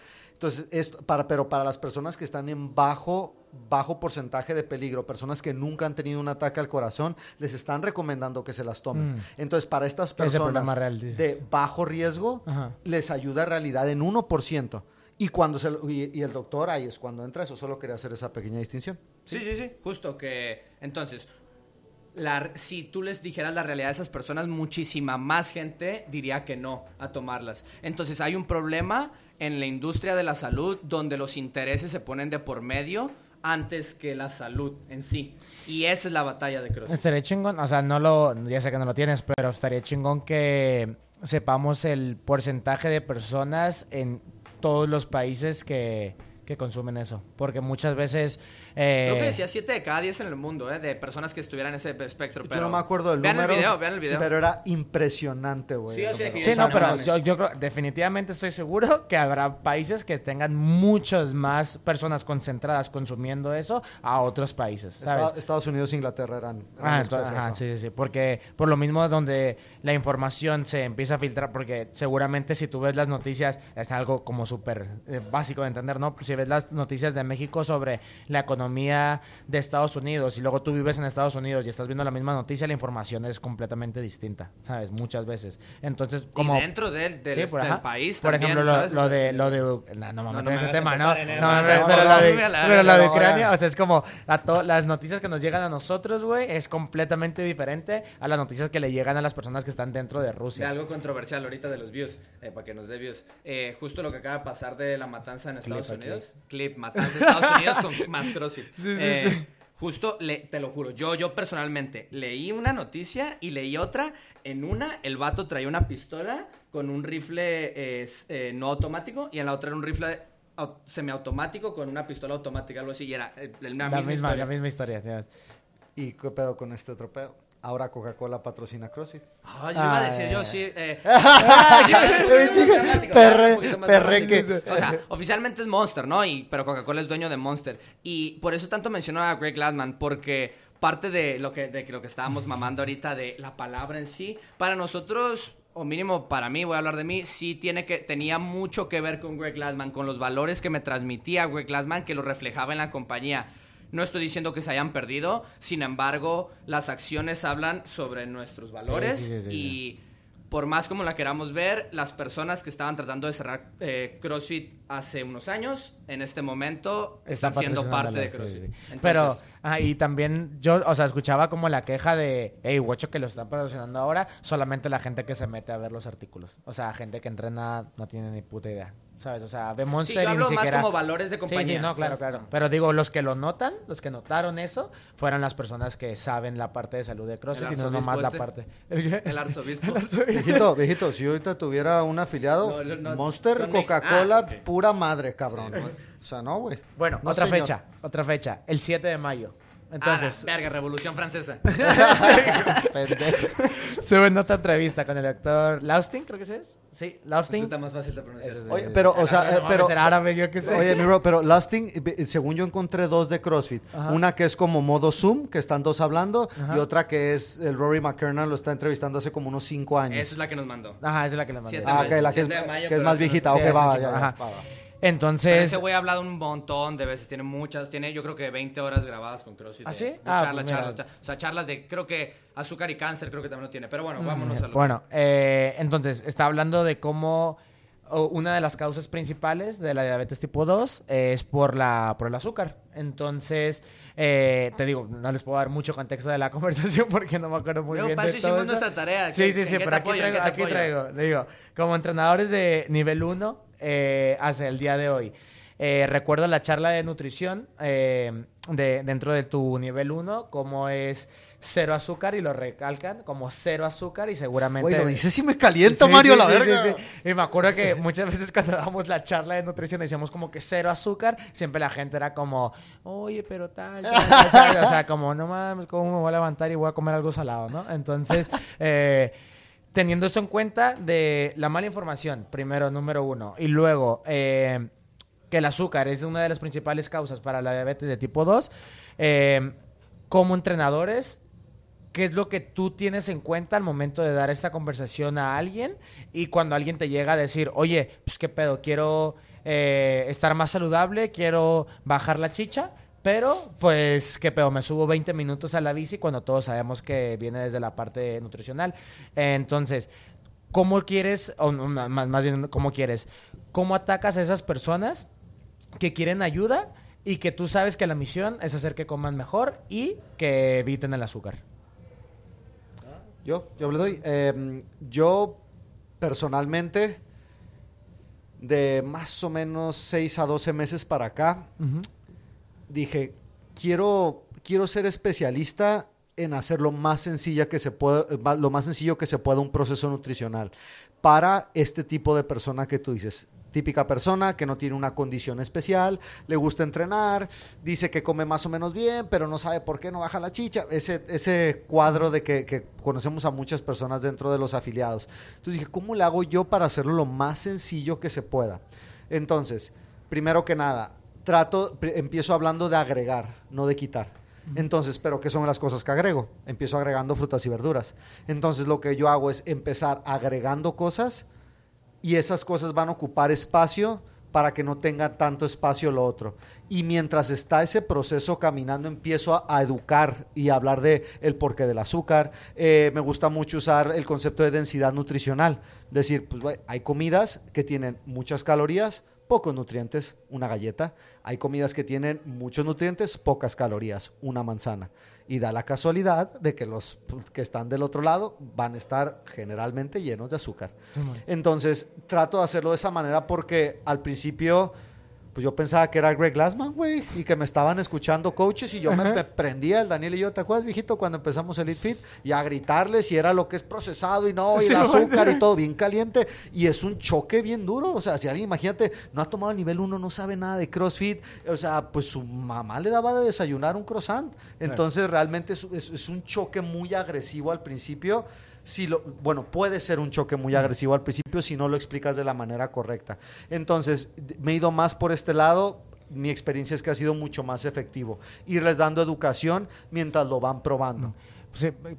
Entonces, esto, para, pero para las personas que están en bajo, bajo porcentaje de peligro, personas que nunca han tenido un ataque al corazón, les están recomendando que se las tomen. Mm. Entonces, para estas personas real, de bajo riesgo, Ajá. les ayuda en realidad en 1%. Y, cuando se, y el doctor ahí es cuando entra eso. Solo quería hacer esa pequeña distinción. Sí, sí, sí. Justo que. Entonces, la- si tú les dijeras la realidad de esas personas, muchísima más gente diría que no a tomarlas. Entonces, hay un problema en la industria de la salud donde los intereses se ponen de por medio antes que la salud en sí. Y esa es la batalla de CrossFit. Estaría chingón, o sea, no lo, ya sé que no lo tienes, pero estaría chingón que sepamos el porcentaje de personas en todos los países que, que consumen eso. Porque muchas veces... eh, Creo que decía 7 de cada 10 en el mundo, ¿eh? De personas que estuvieran en ese espectro. Pero Yo no me acuerdo del vean número. el video, vean el sí, video. pero era impresionante, güey. Sí, Sí, O no, pero yo, yo creo, definitivamente estoy seguro que habrá países que tengan muchas más personas concentradas consumiendo eso a otros países, ¿sabes? Esta- Estados Unidos e Inglaterra eran. eran Ah, entonces, ajá, sí, sí, sí, porque por lo mismo donde la información se empieza a filtrar, porque seguramente si tú ves las noticias, es algo como súper eh, básico de entender, ¿no? Si ves las noticias de México sobre la economía de Estados Unidos y luego tú vives en Estados Unidos y estás viendo la misma noticia, la información es completamente distinta, ¿sabes? Muchas veces. Entonces, como... y dentro del, del, Sí, por, del país Por también, ejemplo, lo, ¿sabes? lo de lo de no, no, No, mames no ese tema, no. No, pero lo de, pero lo de Ucrania, o sea, es como a to- las noticias que nos llegan a nosotros, güey, es completamente diferente a las noticias que le llegan a las personas que están dentro de De Rusia. algo controversial ahorita de los views, eh, para que nos dé views. Eh, justo lo que acaba de pasar de la matanza en Estados aquí. Unidos. Clip, matanza en Estados Unidos con más CrossFit. Eh, Justo, le, te lo juro, yo, yo personalmente leí una noticia y leí otra. En una, el vato traía una pistola con un rifle eh, eh, no automático y en la otra era un rifle au- semiautomático con una pistola automática, algo así. Y era eh, la La misma, misma, historia. la misma historia. ¿Y qué pedo con este otro pedo? Ahora Coca-Cola patrocina CrossFit. Ay, yo iba a Ah, decir yo sí. Eh, perreque. O sea, oficialmente es Monster, ¿no? Y, pero Coca-Cola es dueño de Monster. Y por eso tanto mencionó a Greg Glassman, porque parte de lo que, de lo que estábamos mamando ahorita de la palabra en sí, para nosotros, o mínimo para mí, voy a hablar de mí, sí tiene que, tenía mucho que ver con Greg Glassman, con los valores que me transmitía Greg Glassman, que lo reflejaba en la compañía. No estoy diciendo que se hayan perdido, sin embargo, las acciones hablan sobre nuestros valores sí, sí, sí, y por más como la queramos ver, las personas que estaban tratando de cerrar eh, CrossFit hace unos años, en este momento están siendo parte de CrossFit. sí, sí. Entonces, Pero, ah, y también yo, o sea, escuchaba como la queja de, hey, guacho, que lo están patrocinando ahora, solamente la gente que se mete a ver los artículos. O sea, gente que entrena no tiene ni puta idea, ¿sabes? O sea, ve sí, Monster yo y ni hablo más siquiera... como valores de compañía. Sí, sí, no, claro, ¿sabes? claro. Pero digo, los que lo notan, los que notaron eso, fueron las personas que saben la parte de salud de CrossFit y no arzobispo nomás la este. parte... ¿El qué? El arzobispo. Viejito, viejito, si ahorita tuviera un afiliado, No, no, no, Monster. Coca-Cola, Ah, ok. pura madre, cabrón. Sí, o sea, no, güey. Bueno, No, otra señor. fecha, otra fecha, el 7 de mayo. Entonces, Ah, verga, Revolución Francesa. Pendejo. sube en otra entrevista con el doctor Laustin, creo que ese es. Sí, Eso Laustin. está más fácil de pronunciar. Oye, pero, o sea, No eh, pero... árabe, yo qué sé. Oye, mi bro, pero Lasting, eh, según yo encontré dos de CrossFit. Ajá. Una que es como modo Zoom, que están dos hablando, Ajá. y otra que es el Rory McKernan, lo está entrevistando hace como unos cinco años. Esa es la que nos mandó. Ajá, esa es la que mandé. Siete Ah, ok, la que es, mayo, que más viejita. sí, ok, va, sí, ya, ya, ajá. va, va. Pero Entonces, ese güey ha hablado un montón de veces, tiene muchas, tiene yo creo que 20 horas grabadas con CrossFit. ¿Ah, de- sí? de Ah, charlas, pues mira. charlas, cha- o sea, charlas de, creo que azúcar y cáncer creo que también lo tiene. Pero bueno, Mm, vámonos a lo Bueno, eh, entonces, está hablando de cómo una de las causas principales de la diabetes tipo 2 es por, la, por el azúcar. Entonces, eh, te digo, no les puedo dar mucho contexto de la conversación porque no me acuerdo muy Luego, bien para de eso todo hicimos eso. nuestra tarea. Sí, ¿Qué- sí, sí, pero aquí traigo, aquí traigo, digo, como entrenadores de nivel 1 eh, hacia el día de hoy. eh, recuerdo la charla de nutrición eh, de, dentro de tu nivel 1, como es cero azúcar y lo recalcan como cero azúcar y seguramente... Güey, lo dices y me calienta, Sí, Mario, sí, la sí, verga. Y me acuerdo que muchas veces cuando dábamos la charla de nutrición decíamos como que cero azúcar, siempre la gente era como, oye, pero tal, tal, tal, tal". o sea, como, no mames, ¿cómo me voy a levantar y voy a comer algo salado, no? Entonces, eh, teniendo eso en cuenta de la mala información, primero, número uno, y luego... eh, que el azúcar es una de las principales causas para la diabetes de tipo 2, eh, como entrenadores, ¿qué es lo que tú tienes en cuenta al momento de dar esta conversación a alguien? Y cuando alguien te llega a decir, oye, pues qué pedo, quiero eh, estar más saludable, quiero bajar la chicha, pero pues qué pedo, me subo 20 minutos a la bici cuando todos sabemos que viene desde la parte nutricional. Entonces, ¿cómo quieres, o más, más bien, cómo quieres, cómo atacas a esas personas que quieren ayuda y que tú sabes que la misión es hacer que coman mejor y que eviten el azúcar? Yo, yo le doy. Em, yo personalmente, de más o menos 6 a 12 meses para acá, dije, quiero, quiero ser especialista en hacer lo más sencilla que se pueda, lo más sencillo que se pueda un proceso nutricional para este tipo de persona que tú dices. Típica persona que no tiene una condición especial, le gusta entrenar, dice que come más o menos bien, pero no sabe por qué no baja la chicha. Ese, ese cuadro de que, que conocemos a muchas personas dentro de los afiliados. Entonces dije, ¿cómo le hago yo para hacerlo lo más sencillo que se pueda? Entonces, primero que nada, trato, empiezo hablando de agregar, no de quitar. Entonces, pero ¿qué son las cosas que agrego? Empiezo agregando frutas y verduras. Entonces, lo que yo hago es empezar agregando cosas y esas cosas van a ocupar espacio para que no tenga tanto espacio lo otro. Y mientras está ese proceso caminando, empiezo a, educar y a hablar de el porqué del azúcar. Eh, me gusta mucho usar el concepto de densidad nutricional. Decir, pues hay comidas que tienen muchas calorías, pocos nutrientes, una galleta. Hay comidas que tienen muchos nutrientes, pocas calorías, una manzana. Y da la casualidad de que los que están del otro lado van a estar generalmente llenos de azúcar. Entonces, trato de hacerlo de esa manera porque al principio pues yo pensaba que era Greg Glassman, güey, y que me estaban escuchando coaches y yo me, prendía, el Daniel y yo, ¿te acuerdas, viejito, cuando empezamos el Fit? Y a gritarles si era lo que es procesado y no, y el azúcar y todo bien caliente. Y es un choque bien duro. O sea, si alguien, imagínate, no ha tomado el nivel 1, no sabe nada de CrossFit, o sea, pues su mamá le daba de desayunar un croissant. Entonces, realmente es un choque muy agresivo al principio si lo, bueno, puede ser un choque muy agresivo al principio si no lo explicas de la manera correcta. Entonces, me he ido más por este lado. Mi experiencia es que ha sido mucho más efectivo. Irles dando educación mientras lo van probando.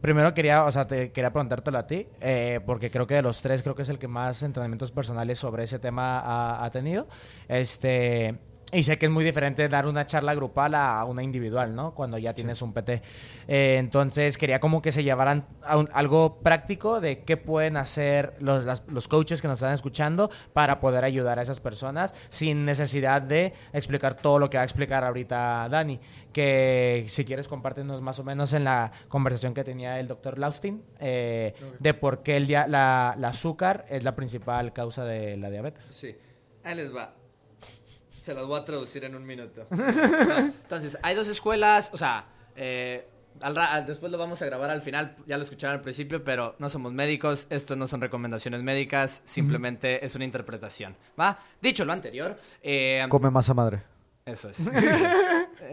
primero quería, o sea, te quería preguntártelo a ti, eh, porque creo que de los tres, creo que es el que más entrenamientos personales sobre ese tema ha, ha tenido. Este, y sé que es muy diferente dar una charla grupal a una individual, ¿no? Cuando ya tienes un PT. Eh, entonces, quería como que se llevaran a algo práctico de qué pueden hacer los, los coaches que nos están escuchando para poder ayudar a esas personas sin necesidad de explicar todo lo que va a explicar ahorita Dani. Que si quieres, compártenos más o menos en la conversación que tenía el doctor Laustin eh, de por qué el la, la azúcar es la principal causa de la diabetes. Sí, ahí les va se las voy a traducir en un minuto. Entonces, hay dos escuelas, o sea, eh, después lo vamos a grabar al final, ya lo escucharon al principio, pero no somos médicos, esto no son recomendaciones médicas, simplemente es una interpretación. ¿Va? Dicho lo anterior. Eh, Come masa madre. Eso es.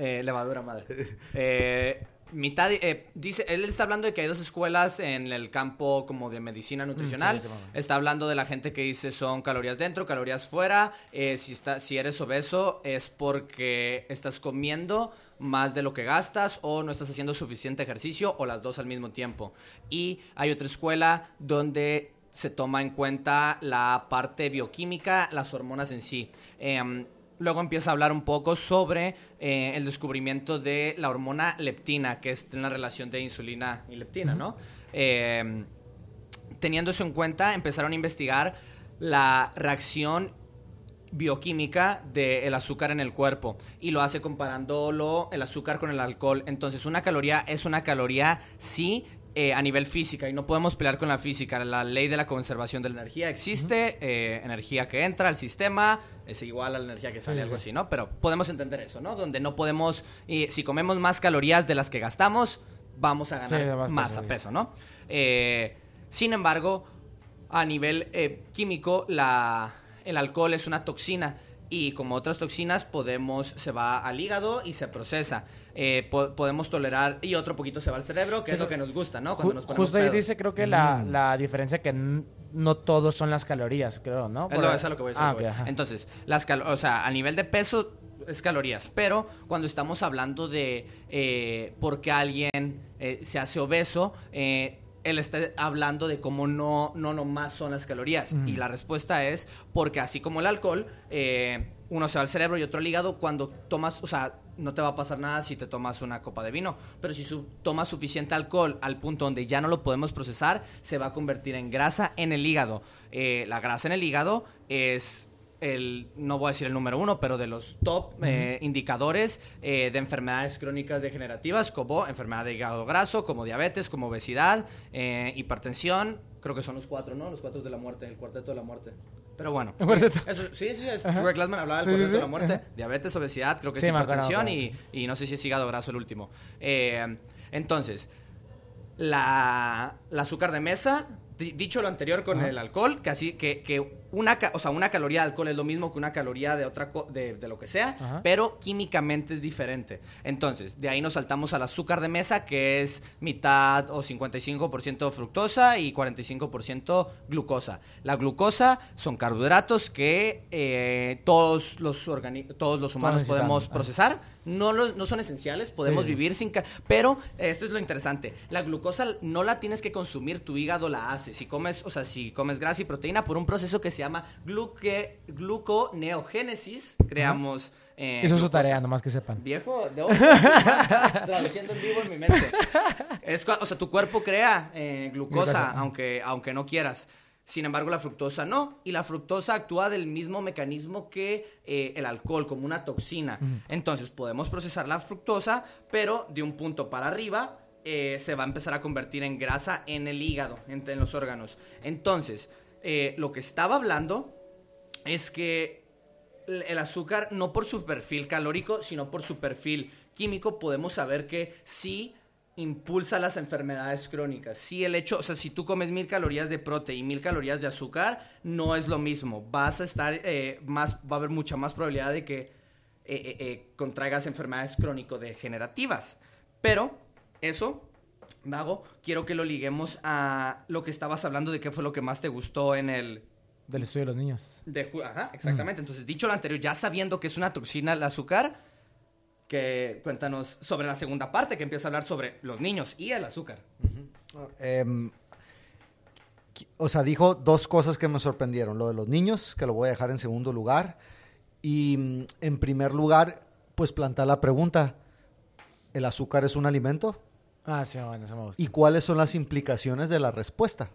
Eh, levadura madre. Eh, mitad, eh, dice, él está hablando de que hay dos escuelas en el campo como de medicina mm, nutricional. está hablando de la gente que dice son calorías dentro, calorías fuera. Eh, si, está, si eres obeso es porque estás comiendo más de lo que gastas o no estás haciendo suficiente ejercicio o las dos al mismo tiempo. Y hay otra escuela donde se toma en cuenta la parte bioquímica, las hormonas en sí. Em, luego empieza a hablar un poco sobre eh, el descubrimiento de la hormona leptina, que es la relación de insulina y leptina, ¿no? Eh, teniendo eso en cuenta, empezaron a investigar la reacción bioquímica del azúcar en el cuerpo y lo hace comparándolo el azúcar con el alcohol. Entonces, una caloría es una caloría sí eh, a nivel física y no podemos pelear con la física. La ley de la conservación de la energía existe, eh, energía que entra al sistema es igual a la energía que sale, algo así, ¿no? Pero podemos entender eso, ¿no? Donde no podemos, si comemos más calorías de las que gastamos, vamos a ganar más a peso, ¿no? Eh, sin embargo, a nivel químico, la, el alcohol es una toxina y como otras toxinas podemos se va al hígado y se procesa. Eh, podemos tolerar y otro poquito se va al cerebro, que es lo que nos gusta, ¿no? Cuando nos justo ahí dice creo que la, mm. la diferencia que no todos son las calorías, creo, ¿no? Por... es lo que voy a decir. Ah, Entonces, las o sea, a nivel de peso es calorías, pero cuando estamos hablando de eh, por qué alguien eh, se hace obeso, él está hablando de cómo no, no nomás son las calorías. Y la respuesta es porque así como el alcohol, eh, uno se va al cerebro y otro al hígado, cuando tomas, o sea, no te va a pasar nada si te tomas una copa de vino, pero si su tomas suficiente alcohol al punto donde ya no lo podemos procesar, se va a convertir en grasa en el hígado. Eh, la grasa en el hígado es el, no voy a decir el número uno, pero de los top eh, indicadores eh, de enfermedades crónicas degenerativas, como enfermedad de hígado graso, como diabetes, como obesidad, eh, hipertensión, creo que son los cuatro, ¿no? Los cuatro de la muerte, el cuarteto de la muerte. Pero bueno. Eso, sí, sí, es, Greg Glassman hablaba del cuarteto de la muerte. Diabetes, obesidad, creo que es hipertensión y, y, no sé si es hígado graso el último. entonces, la, la azúcar de mesa dicho lo anterior con el alcohol, que así que, que una, o sea, una caloría de alcohol es lo mismo que una caloría de otra de, de, lo que sea, pero químicamente es diferente. Entonces, de ahí nos saltamos al azúcar de mesa, que es mitad o 55% fructosa y 45% glucosa. La glucosa son carbohidratos que eh, todos, los todos los humanos podemos procesar no, no son esenciales, podemos vivir sin... Pero esto es lo interesante, la glucosa no la tienes que consumir, tu hígado la hace. Si comes, o sea, si comes grasa y proteína por un proceso que se llama gluque, gluconeogénesis, creamos... Eh, Eso es su tarea, nomás que sepan. Viejo, no, traduciendo en vivo en mi mente. Es, o sea, tu cuerpo crea eh, glucosa, aunque, aunque no quieras. Sin embargo, la fructosa no. Y la fructosa actúa del mismo mecanismo que eh, el alcohol, como una toxina. Entonces, podemos procesar la fructosa, pero de un punto para arriba eh, se va a empezar a convertir en grasa en el hígado, en, los órganos. Entonces, eh, lo que estaba hablando es que el azúcar, no por su perfil calórico, sino por su perfil químico, podemos saber que sí impulsa las enfermedades crónicas. Si el hecho, o sea, si tú comes mil calorías de proteína y mil calorías de azúcar, no es lo mismo. Vas a estar eh, más, va a haber mucha más probabilidad de que eh, eh, contraigas enfermedades crónico-degenerativas. Pero eso, Mago, quiero que lo liguemos a lo que estabas hablando de qué fue lo que más te gustó en el... Del estudio de los niños. De, ajá, exactamente. Entonces, dicho lo anterior, ya sabiendo que es una toxina el azúcar, que cuéntanos sobre la segunda parte, que empieza a hablar sobre los niños y el azúcar. Em, o sea, dijo dos cosas que me sorprendieron. Lo de los niños, que lo voy a dejar en segundo lugar. Y mm, en primer lugar, pues plantar la pregunta, ¿el azúcar es un alimento? Ah, sí, bueno, eso me gusta. ¿Y cuáles son las implicaciones de la respuesta?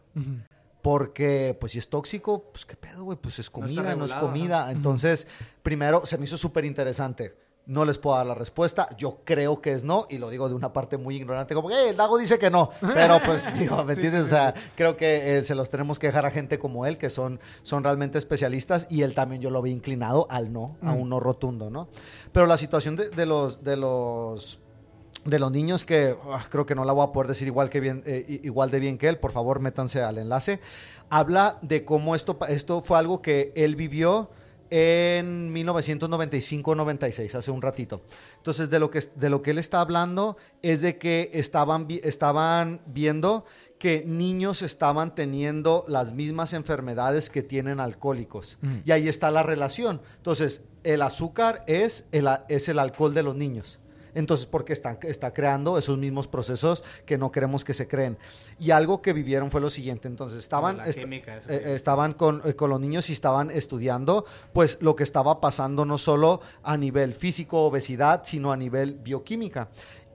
Porque, pues, si es tóxico, pues, ¿qué pedo, güey? Pues es comida, no, es comida. Entonces, primero, se me hizo súper interesante no les puedo dar la respuesta. Yo creo que es no, y lo digo de una parte muy ignorante, como que el Dago dice que no. Pero pues, digo, ¿me entiendes? o sea, creo que eh, se los tenemos que dejar a gente como él, que son, son realmente especialistas, y él también yo lo vi inclinado al no, a mm. un no rotundo, ¿no? Pero la situación de, los, de los de los niños que ah, creo que no la voy a poder decir igual que bien eh, igual de bien que él por favor métanse al enlace habla de cómo esto esto fue algo que él vivió en 1995-96, hace un ratito. Entonces, de lo, que, de lo que él está hablando es de que estaban, estaban viendo que niños estaban teniendo las mismas enfermedades que tienen alcohólicos. Mm. Y ahí está la relación. Entonces, el azúcar es el, es el alcohol de los niños. Entonces, porque está, está creando esos mismos procesos que no queremos que se creen. Y algo que vivieron fue lo siguiente. Entonces, estaban, eh, estaban con, eh, con, los niños y estaban estudiando, pues lo que estaba pasando no solo a nivel físico, obesidad, sino a nivel bioquímica.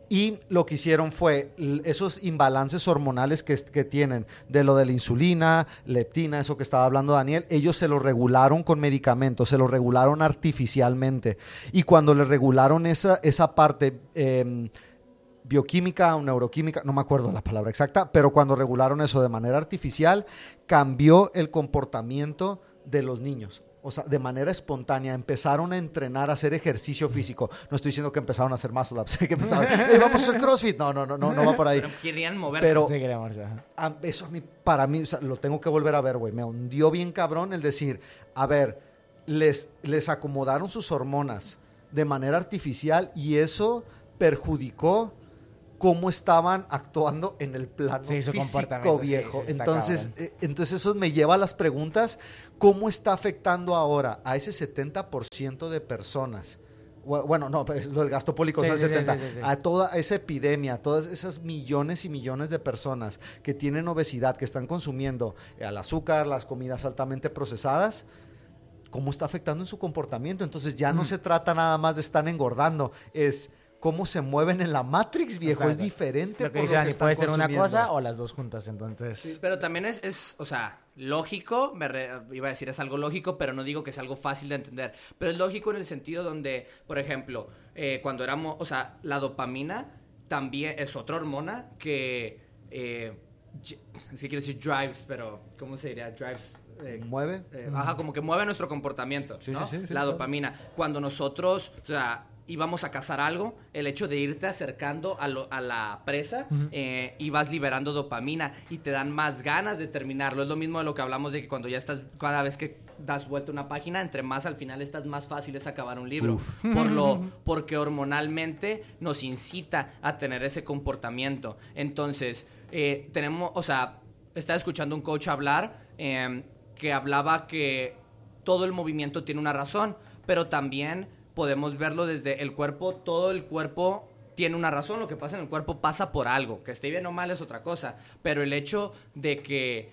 Y lo que hicieron fue esos imbalances hormonales que, que, tienen, de lo de la insulina, leptina, eso que estaba hablando Daniel, ellos se lo regularon con medicamentos, se lo regularon artificialmente. Y cuando le regularon esa, esa parte em, bioquímica o neuroquímica, no me acuerdo la palabra exacta, pero cuando regularon eso de manera artificial, cambió el comportamiento de los niños o sea, de manera espontánea, empezaron a entrenar, a hacer ejercicio físico. No estoy diciendo que empezaron a hacer más ups, que empezaron, vamos a hacer CrossFit. No, no, no, no, no va por ahí. Pero querían moverse. Pero eso a mí, para mí, lo tengo que volver a ver, güey. Me hundió bien cabrón el decir, a ver, les, les acomodaron sus hormonas de manera artificial y eso perjudicó cómo estaban actuando en el plano físico viejo. entonces, eh, entonces eso me lleva a las preguntas, ¿cómo está afectando ahora a ese 70% de personas Bueno, no, pues lo del gasto público Sí, son sí, sí, 70. sí, sí, sí. A toda esa epidemia, a todas esas millones y millones de personas que tienen obesidad, que están consumiendo el azúcar, las comidas altamente procesadas, ¿cómo está afectando en su comportamiento? Entonces ya no Mm. se trata nada más de estar engordando, es cómo se mueven en la Matrix, viejo, es diferente. Lo que por dice lo Dani, están puede ser una cosa o las dos juntas, entonces... Sí, pero también es, es, o sea, lógico, me re- iba a decir es algo lógico, pero no digo que es algo fácil de entender. Pero es lógico en el sentido donde, por ejemplo, eh, cuando éramos, o sea, la dopamina también es otra hormona que, eh, es que quiero decir drives, pero ¿cómo se diría? Drives. eh, ¿Mueve? eh, ajá, como que mueve nuestro comportamiento, Sí, ¿no? sí, sí, sí, la claro. dopamina. Cuando nosotros, o sea, íbamos a cazar algo, el hecho de irte acercando a, lo- a la presa, eh, ibas liberando dopamina y te dan más ganas de terminarlo. Es lo mismo de lo que hablamos de que cuando ya estás, cada vez que das vuelta una página, entre más al final estás más fácil es acabar un libro. Por lo, porque hormonalmente nos incita a tener ese comportamiento. Entonces, eh, tenemos, o sea, estaba escuchando un coach hablar em, que hablaba que todo el movimiento tiene una razón, pero también podemos verlo desde el cuerpo, todo el cuerpo tiene una razón, lo que pasa en el cuerpo pasa por algo, que esté bien o mal es otra cosa, pero el hecho de que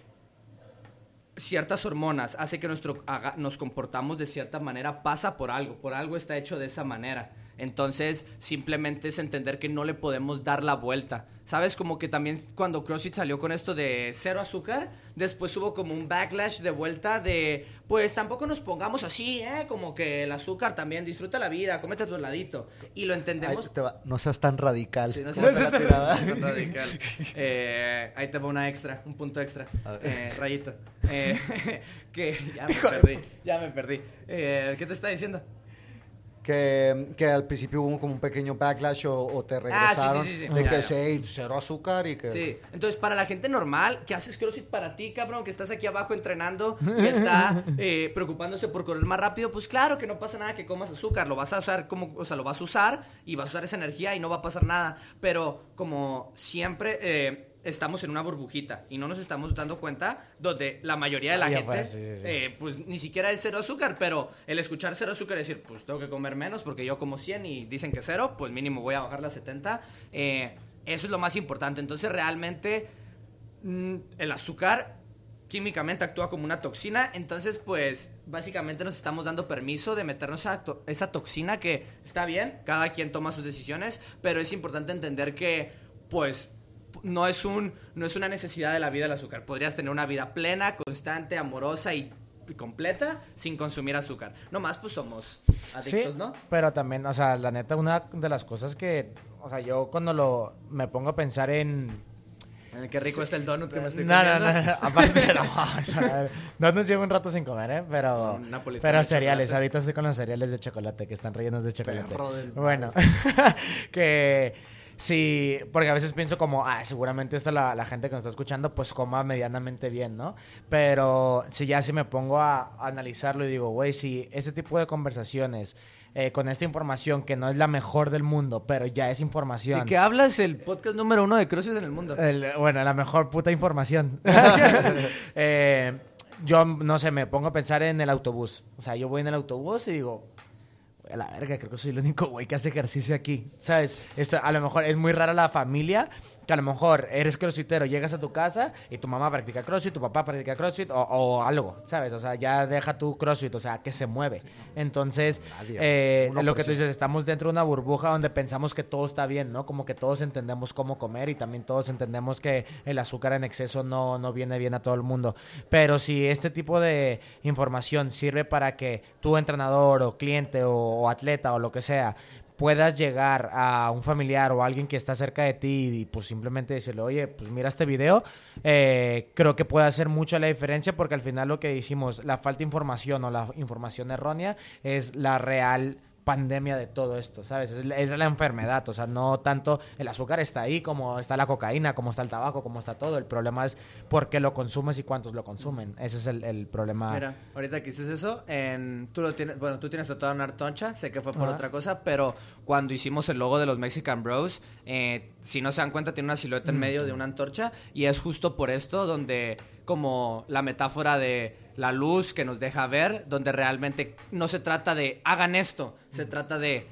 ciertas hormonas hace que nuestro, nos comportamos de cierta manera pasa por algo, por algo está hecho de esa manera. Entonces, simplemente es entender que no le podemos dar la vuelta. ¿Sabes? Como que también cuando CrossFit salió con esto de cero azúcar, después hubo como un backlash de vuelta de, pues tampoco nos pongamos así, ¿eh? Como que el azúcar también, disfruta la vida, cómete tu heladito. Y lo entendemos No seas tan radical. Sí, no ¿Cómo seas tan- radical. Eh, ahí te va una extra, un punto extra. Eh, rayito. Eh, que ya me perdí, ya me perdí. ¿Qué te está diciendo? Que, que al principio hubo como un pequeño backlash o, o te Ah, sí, sí, regresaron sí, sí. de Ya, que sí, cero azúcar y que... Sí, entonces para la gente normal que haces CrossFit para ti, cabrón, que estás aquí abajo entrenando y está eh, preocupándose por correr más rápido, pues claro que no pasa nada que comas azúcar, lo vas a usar como, o sea, lo vas a usar y vas a usar esa energía y no va a pasar nada, pero como siempre eh, estamos en una burbujita y no nos estamos dando cuenta donde la mayoría de la Ahí gente, afuera, sí, sí, sí. eh, pues ni siquiera es cero azúcar, pero el escuchar cero azúcar es decir, pues tengo que comer menos porque yo como 100 y dicen que cero, pues mínimo voy a bajar la 70. eh, eso es lo más importante. Entonces realmente mm, el azúcar químicamente actúa como una toxina, entonces pues básicamente nos estamos dando permiso de meternos to- esa toxina que está bien, cada quien toma sus decisiones, pero es importante entender que pues no es, un, no es una necesidad de la vida el azúcar. Podrías tener una vida plena, constante, amorosa y, completa sin consumir azúcar. No más pues somos adictos, sí, ¿no? pero también, o sea, la neta, una de las cosas que, o sea, yo cuando lo, me pongo a pensar en... Qué rico está el donut que me estoy No, no, comiendo. no, no, aparte no, o sea, no nos llevo un rato sin comer, ¿eh? Pero, pero cereales, ahorita estoy con los cereales de chocolate que están rellenos de chocolate. Perro del. Bueno, que sí, porque a veces pienso como, ah, seguramente esta la, la gente que nos está escuchando pues coma medianamente bien, ¿no? Pero si ya si me pongo a, a analizarlo y digo, güey, si este tipo de conversaciones eh, con esta información que no es la mejor del mundo, pero ya es información. ¿De qué hablas? El podcast número uno de CrossFit en el mundo. El- bueno, la mejor puta información. Eh, yo, no sé, me pongo a pensar en el autobús. O sea, yo voy en el autobús y digo, "Güey, a la verga, creo que soy el único güey que hace ejercicio aquí. ¿Sabes? Esto, a lo mejor es muy rara la familia que a lo mejor eres crossfitero, llegas a tu casa y tu mamá practica crossfit, tu papá practica crossfit o, o algo, ¿sabes? O sea, ya deja tu crossfit, o sea, que se mueve. Entonces, eh, lo que tú dices, estamos dentro de una burbuja donde pensamos que todo está bien, ¿no? Como que todos entendemos cómo comer y también todos entendemos que el azúcar en exceso no, no viene bien a todo el mundo. Pero si este tipo de información sirve para que tu entrenador o cliente o, o atleta o lo que sea puedas llegar a un familiar o a alguien que está cerca de ti y pues simplemente decirle, oye, pues mira este video, eh, creo que puede hacer mucho la diferencia porque al final lo que hicimos, la falta de información o la información errónea es la real pandemia de todo esto, ¿sabes? Es, la- es la enfermedad, o sea, no tanto el azúcar está ahí como está la cocaína, como está el tabaco, como está todo. El problema es por qué lo consumes y cuántos lo consumen. Ese es el, el problema. Mira, ahorita que dices eso, en, tú lo tienes, bueno, tú tienes tatuado una artoncha, sé que fue por Ajá. otra cosa, pero cuando hicimos el logo de los Mexican Bros, eh, si no se dan cuenta, tiene una silueta en medio de una antorcha y es justo por esto donde, como la metáfora de la luz que nos deja ver, donde realmente no se trata de hagan esto, se trata de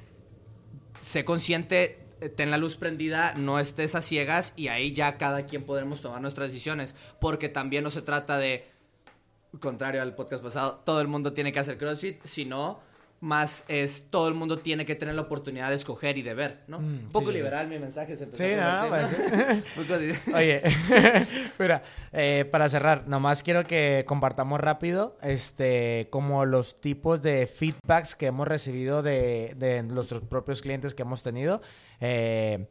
sé consciente, eh, ten la luz prendida, no estés a ciegas y ahí ya cada quien podremos tomar nuestras decisiones. Porque también no se trata de, contrario al podcast pasado, todo el mundo tiene que hacer CrossFit, sino más es todo el mundo tiene que tener la oportunidad de escoger y de ver, ¿no? Mm, Un poco sí, sí. liberal mi mensaje. se Sí, a no, convertir, pues, Oye, mira, eh, para cerrar, nomás quiero que compartamos rápido este, como los tipos de feedbacks que hemos recibido de, de nuestros propios clientes que hemos tenido. eh,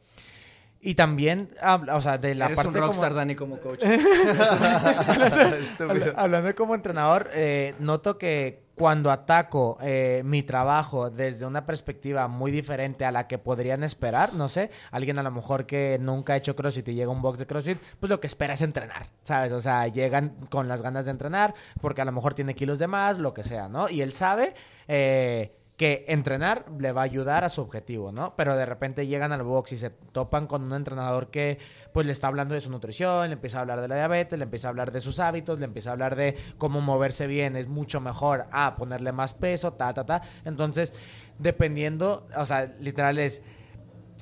y también, habla- o sea, de la Eres parte un como- rockstar, Dani, como coach. Hablando como entrenador, eh, noto que cuando ataco eh, mi trabajo desde una perspectiva muy diferente a la que podrían esperar, no sé, alguien a lo mejor que nunca ha hecho CrossFit y llega a un box de CrossFit, pues lo que espera es entrenar, ¿sabes? O sea, llegan con las ganas de entrenar porque a lo mejor tiene kilos de más, lo que sea, ¿no? Y él sabe... eh, que entrenar le va a ayudar a su objetivo, ¿no? Pero de repente llegan al box y se topan con un entrenador que pues le está hablando de su nutrición, le empieza a hablar de la diabetes, le empieza a hablar de sus hábitos, le empieza a hablar de cómo moverse bien es mucho mejor a ponerle más peso, ta, ta, ta. Entonces, dependiendo, o sea, literal es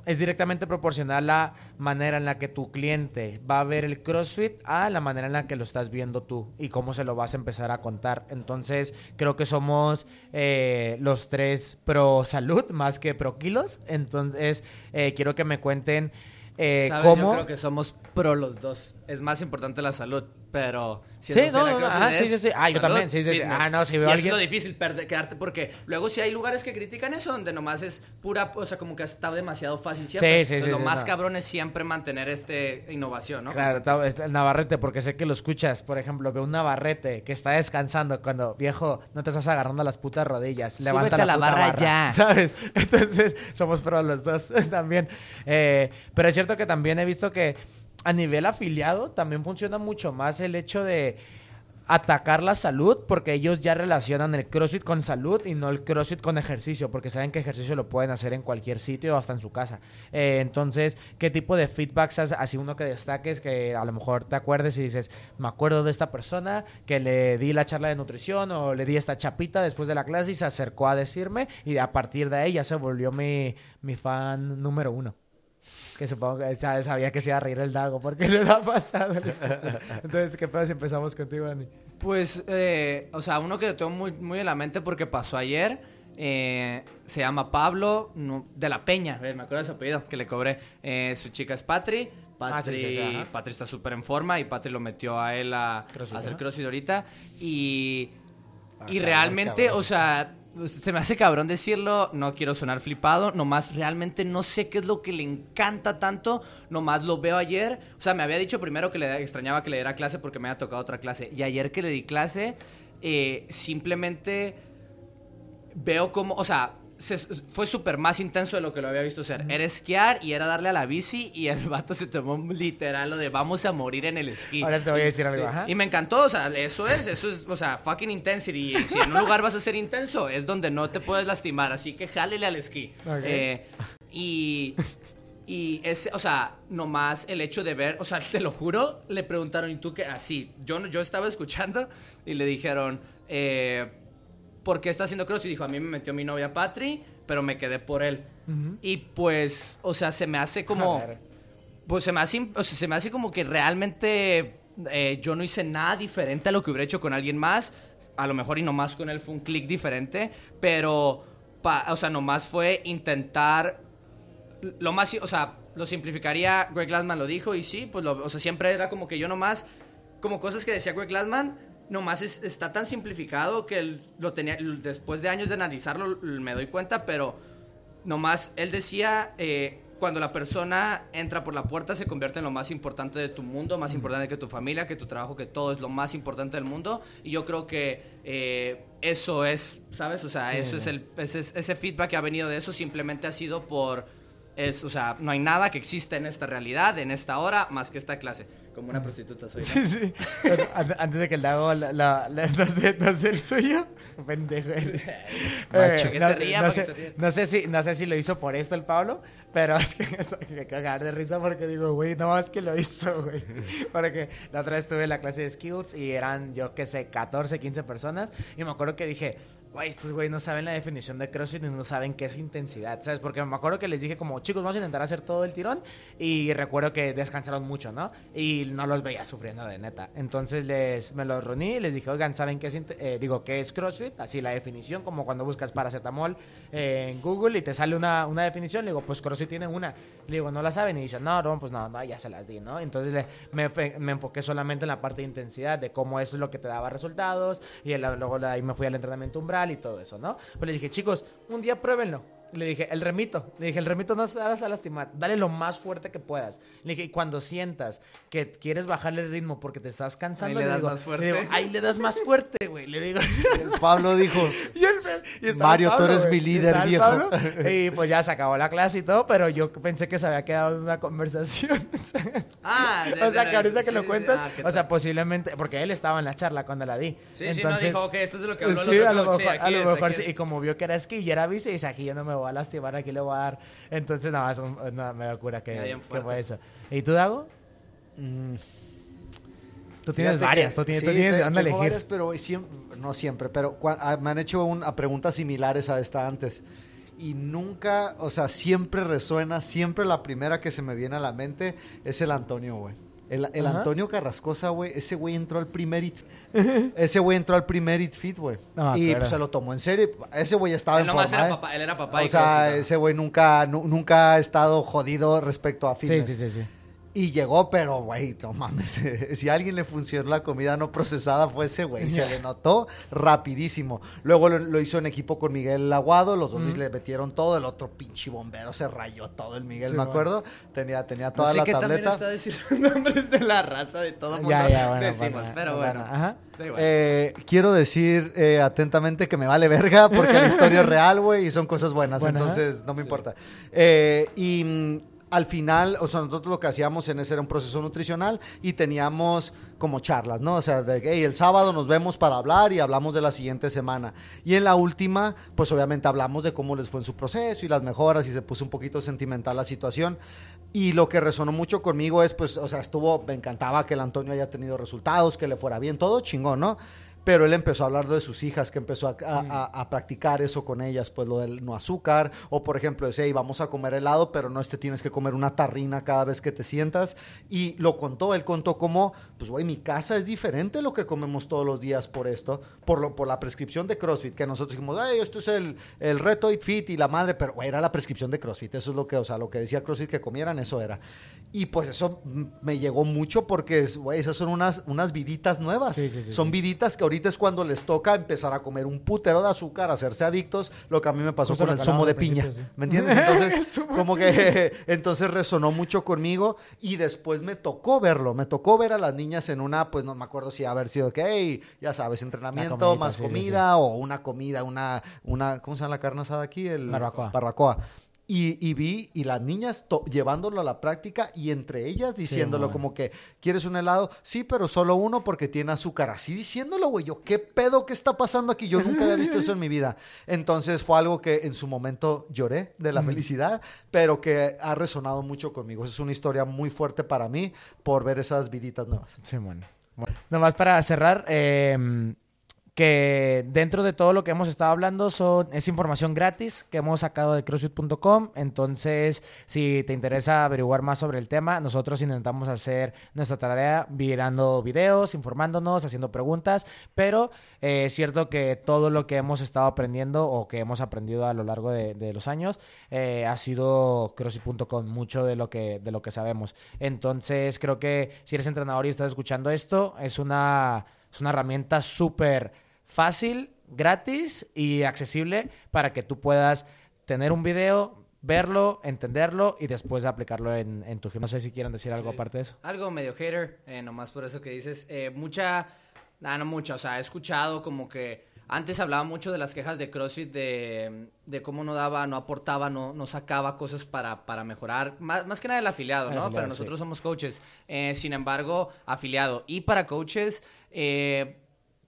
es directamente proporcional la manera en la que tu cliente va a ver el CrossFit a la manera en la que lo estás viendo tú y cómo se lo vas a empezar a contar. Entonces, creo que somos eh, los tres pro salud más que pro kilos. Entonces, eh, quiero que me cuenten eh, ¿Sabes? cómo... Yo creo que somos pro los dos. Es más importante la salud, pero... Sí, siendo no, no, CrossFit ajá, sí, es sí, sí. Ah, yo también, sí, sí, sí. Ah, no, si veo y es lo difícil perder- quedarte porque luego sí hay lugares que critican eso, donde nomás es pura, o sea, como que está demasiado fácil siempre. Sí, sí, Entonces, sí, Lo sí, más no. cabrón es siempre mantener este innovación, ¿no? Claro, está el Navarrete, porque sé que lo escuchas. Por ejemplo, veo un Navarrete que está descansando cuando, viejo, no te estás agarrando las putas rodillas. Levanta Súbete la puta barra ya. ¿Sabes? Entonces, somos pro los dos también. Eh, pero es cierto que también he visto que a nivel afiliado también funciona mucho más el hecho de atacar la salud porque ellos ya relacionan el CrossFit con salud y no el CrossFit con ejercicio porque saben que ejercicio lo pueden hacer en cualquier sitio hasta en su casa. Eh, entonces, ¿qué tipo de feedbacks has así uno que destaques que a lo mejor te acuerdes y dices, me acuerdo de esta persona que le di la charla de nutrición o le di esta chapita después de la clase y se acercó a decirme y a partir de ahí ya se volvió mi, mi fan número uno? Que supongo que sabía que se iba a reír el Dago porque le ha pasado. Entonces, ¿qué pedo si empezamos contigo, Dani? Pues, eh, o sea, uno que tengo muy, muy en la mente porque pasó ayer, eh, se llama Pablo no- de la Peña, eh, me acuerdo de su apellido, que le cobré. Eh, su chica es Patri. Ah, sí, Patri, sí, sí, ajá. Patri está súper en forma y Patri lo metió a él a, Crossfit, a hacer ¿no? crossfit ahorita. Y, Ah, y cabrón, realmente, cabrón. o sea, se me hace cabrón decirlo, no quiero sonar flipado, nomás realmente no sé qué es lo que le encanta tanto, nomás lo veo ayer, o sea, me había dicho primero que le extrañaba que le diera clase porque me había tocado otra clase, y ayer que le di clase, eh, simplemente veo como, o sea, se- fue súper más intenso de lo que lo había visto ser. Era esquiar y era darle a la bici y el vato se tomó literal lo de vamos a morir en el esquí. Ahora te voy a decir algo, Sí. ajá. Y me encantó, o sea, eso es, eso es, o sea, fucking intensity. Y si en un lugar vas a ser intenso, es donde no te puedes lastimar, así que jálele al esquí. Eh, y, y ese, o sea, nomás el hecho de ver, o sea, te lo juro, le preguntaron, ¿y tú qué? Así, yo, yo estaba escuchando y le dijeron, eh, ¿por qué está haciendo cross? Y dijo, a mí me metió mi novia Patri, pero me quedé por él. Ujú. Y pues, o sea, se me hace como... Pues se me hace, o sea, se me hace como que realmente eh, yo no hice nada diferente a lo que hubiera hecho con alguien más. A lo mejor y nomás con él fue un clic diferente, pero, pa- o sea, nomás fue intentar lo más, o sea, lo simplificaría, Greg Glassman lo dijo y sí, pues, lo- o sea, siempre era como que yo nomás, como cosas que decía Greg Glassman, nomás es- está tan simplificado que lo tenía, después de años de analizarlo, me doy cuenta, pero nomás él decía, eh, cuando la persona entra por la puerta se convierte en lo más importante de tu mundo, más importante que tu familia, que tu trabajo, que todo es lo más importante del mundo. Y yo creo que eh, eso es, ¿sabes? O sea, Sí. eso es el, ese, ese feedback que ha venido de eso simplemente ha sido por... Es, o sea, no hay nada que exista en esta realidad, en esta hora, más que esta clase. Como una prostituta soy. ¿no? Sí, sí. Antes de que el Dago la, la, la- no, sé, no sé el suyo. Pendejo eres. Macho. Eh, Que no, se ría, no para sé, que se ría. no sé si, no sé si lo hizo por esto el Pablo, pero es que me cagar de risa porque digo, güey, no más que lo hizo, güey. Porque la otra vez tuve la clase de skills y eran, yo qué sé, 14, 15 personas. Y me acuerdo que dije, güey, estos güey no saben la definición de CrossFit y no saben qué es intensidad, ¿sabes? Porque me acuerdo que les dije como, chicos, vamos a intentar hacer todo el tirón y recuerdo que descansaron mucho, ¿no? Y no los veía sufriendo de neta. Entonces les, me los reuní y les dije, oigan, ¿saben qué es, eh, digo, qué es CrossFit? Así la definición, como cuando buscas paracetamol eh, en Google y te sale una, una definición, le digo, pues CrossFit tiene una. Le digo, ¿no la saben? Y dicen, no, no, pues no, no ya se las di, ¿no? Entonces me, me, enfoqué solamente en la parte de intensidad, de cómo eso es lo que te daba resultados y luego ahí me fui al entrenamiento umbral y todo eso, ¿no? Pues le dije, chicos, un día pruébenlo. Le dije, el remito. Le dije, el remito no se vas a lastimar. Dale lo más fuerte que puedas. Le dije, y cuando sientas que quieres bajarle el ritmo porque te estás cansando, ahí le, das digo, más fuerte. le digo, ahí le das más fuerte, güey. Le digo. Pablo dijo, y el, y Mario, tú Pablo, eres güey. mi Y líder, el viejo. Pablo, y pues ya se acabó la clase y todo, pero yo pensé que se había quedado en una conversación. Ah, de- o sea, de- que ahorita que sí, lo sí, cuentas, ah, ¿qué o sea, tal? posiblemente, porque él estaba en la charla cuando la di. Sí, sí, no dijo, ok, esto es de lo que habló Sí, a lo mejor, sí, a lo mejor sí. Y como vio que era esquí y era bici, dice, aquí yo no me voy a lastimar, aquí le voy a dar. Entonces, nada, es un- una, me da cura que, que fue eso. ¿Y tú, Dago? mm, Tú tienes Fíjate varias, que- tú tienes, sí, tú tienes te- dónde tengo elegir. varias, pero siem- no siempre, pero cua- ah, me han hecho un- a preguntas similares a esta antes. Y nunca, o sea, siempre resuena, siempre la primera que se me viene a la mente es el Antonio, güey. El, el. Antonio Carrascosa, güey, ese güey entró al primer It Ese güey entró al primer It Fit, güey. Y pues, se lo tomó en serio. Ese güey estaba Él en forma, era ¿eh? papá, él era papá y O sea, ese güey nunca, nu- nunca ha estado jodido respecto a Sí, fitness. sí, sí, sí. Y llegó, pero, güey, no mames. si a alguien le funcionó la comida no procesada fue ese, güey. Se le notó rapidísimo. Luego lo, lo hizo en equipo con Miguel Aguado. Los dos Ujú. le metieron todo. El otro pinche bombero se rayó todo el Miguel, Sí, me bueno. acuerdo. Tenía, tenía toda Así la que también tableta. está diciendo nombres de la raza de todo mundo. Ya, ya, bueno. decimos, bueno, pero bueno. Ajá. da igual. Eh, quiero decir eh, atentamente que me vale verga porque la historia es real, güey, y son cosas buenas, Bueno, ajá. entonces no me importa. Eh, y mm, al final, o sea, nosotros lo que hacíamos en ese era un proceso nutricional y teníamos como charlas, ¿no? O sea, de "Hey, el sábado nos vemos para hablar y hablamos de la siguiente semana. Y en la última, pues obviamente hablamos de cómo les fue en su proceso y las mejoras y se puso un poquito sentimental la situación. Y lo que resonó mucho conmigo es, pues, o sea, estuvo, me encantaba que el Antonio haya tenido resultados, que le fuera bien, todo chingón, ¿no? Pero él empezó a hablar de sus hijas, que empezó a, a- a- a practicar eso con ellas, pues lo del no azúcar, o por ejemplo, ese, hey, vamos a comer helado, pero no te tienes que comer una tarrina cada vez que te sientas. Y lo contó, él contó como, pues güey, mi casa es diferente lo que comemos todos los días por esto, por, lo, por la prescripción de CrossFit, que nosotros dijimos, hey, esto es el, el reto Eat Fit y la madre, pero güey, era la prescripción de CrossFit, eso es lo que, o sea, lo que decía CrossFit que comieran, eso era. Y pues eso me llegó mucho porque, güey, esas son unas, unas viditas nuevas. Sí, sí, sí, son viditas que ahorita es cuando les toca empezar a comer un putero de azúcar, hacerse adictos, lo que a mí me pasó Justo con el zumo de piña. sí. ¿Me entiendes? Entonces, como que entonces resonó mucho conmigo y después me tocó verlo, me tocó ver a las niñas en una, pues no me acuerdo si haber sido que, hey, ya sabes, entrenamiento, comidita, más sí, sí, comida o una comida, una, una, ¿cómo se llama la carne asada aquí? El, Barbacoa. Barbacoa. Y, y vi, y las niñas llevándolo a la práctica y entre ellas diciéndolo como que, ¿quieres un helado? Sí, pero solo uno porque tiene azúcar. Así diciéndolo, güey. Yo, ¿qué pedo? ¿Qué está pasando aquí? Yo nunca había visto eso en mi vida. Entonces fue algo que en su momento lloré de la felicidad, pero que ha resonado mucho conmigo. Es una historia muy fuerte para mí por ver esas viditas nuevas. Sí, bueno. Bueno, Nomás para cerrar, eh, que dentro de todo lo que hemos estado hablando son, es información gratis que hemos sacado de crossfit.com. Entonces, si te interesa averiguar más sobre el tema, nosotros intentamos hacer nuestra tarea mirando videos, informándonos, haciendo preguntas. Pero eh, es cierto que todo lo que hemos estado aprendiendo o que hemos aprendido a lo largo de, los años eh, ha sido crossfit.com, mucho de lo, que, de lo que sabemos. Entonces, creo que si eres entrenador y estás escuchando esto, es una, es una herramienta súper fácil, gratis y accesible para que tú puedas tener un video, verlo, entenderlo y después aplicarlo en, en tu gimnasio. No sé si quieren decir algo aparte de eso. Algo medio hater, eh, nomás por eso que dices. Eh, mucha, ah, no mucha, o sea, he escuchado como que antes hablaba mucho de las quejas de CrossFit, de, de cómo no daba, no aportaba, no, no sacaba cosas para, para mejorar. Más, más que nada el afiliado, El ¿no? afiliado, Pero nosotros sí. somos coaches. Eh, sin embargo, afiliado. Y para coaches, eh,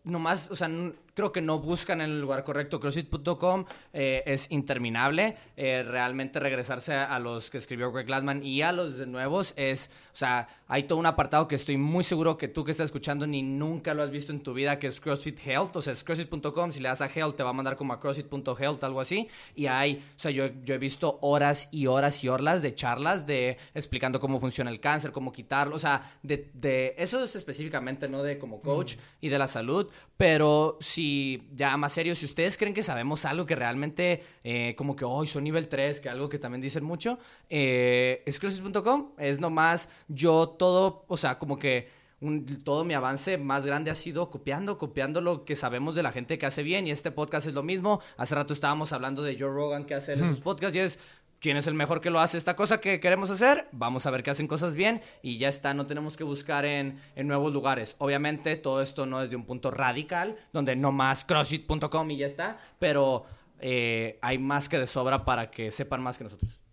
nomás, o sea, creo que no buscan en el lugar correcto. CrossFit.com eh, es interminable. Eh, realmente regresarse a, a, los que escribió Greg Glassman y a los de nuevos es, o sea, hay todo un apartado que estoy muy seguro que tú que estás escuchando ni nunca lo has visto en tu vida, que es CrossFit Health. O sea, es CrossFit.com. Si le das a Health, te va a mandar como a CrossFit.health, algo así. Y hay, o sea, yo, yo he visto horas y horas y horas de charlas de explicando cómo funciona el cáncer, cómo quitarlo. O sea, de, de eso es específicamente, ¿no? De como coach y de la salud. Pero si, ya más serio, si ustedes creen que sabemos algo que realmente, eh, como que hoy son nivel 3, que algo que también dicen mucho, eh, es CrossFit.com. Es nomás yo todo, o sea, como que un, todo mi avance más grande ha sido copiando, copiando lo que sabemos de la gente que hace bien. Y este podcast es lo mismo. Hace rato estábamos hablando de Joe Rogan que hace sus podcasts y es quién es el mejor que lo hace esta cosa que queremos hacer. Vamos a ver que hacen cosas bien y ya está. No tenemos que buscar en, en nuevos lugares. Obviamente, todo esto no es de un punto radical, donde no más crossfit.com y ya está. Pero eh, hay más que de sobra para que sepan más que nosotros.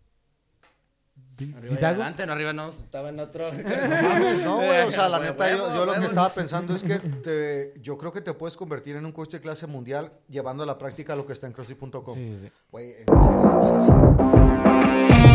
Arriba y adelante, no arriba no, estaba en otro. No mames, no, güey. O sea, la neta, yo, yo lo que estaba pensando es que te, yo creo que te puedes convertir en un coach de clase mundial llevando a la práctica lo que está en CrossFit.com. Sí, sí, sí. Güey, en serio, o sea, sí.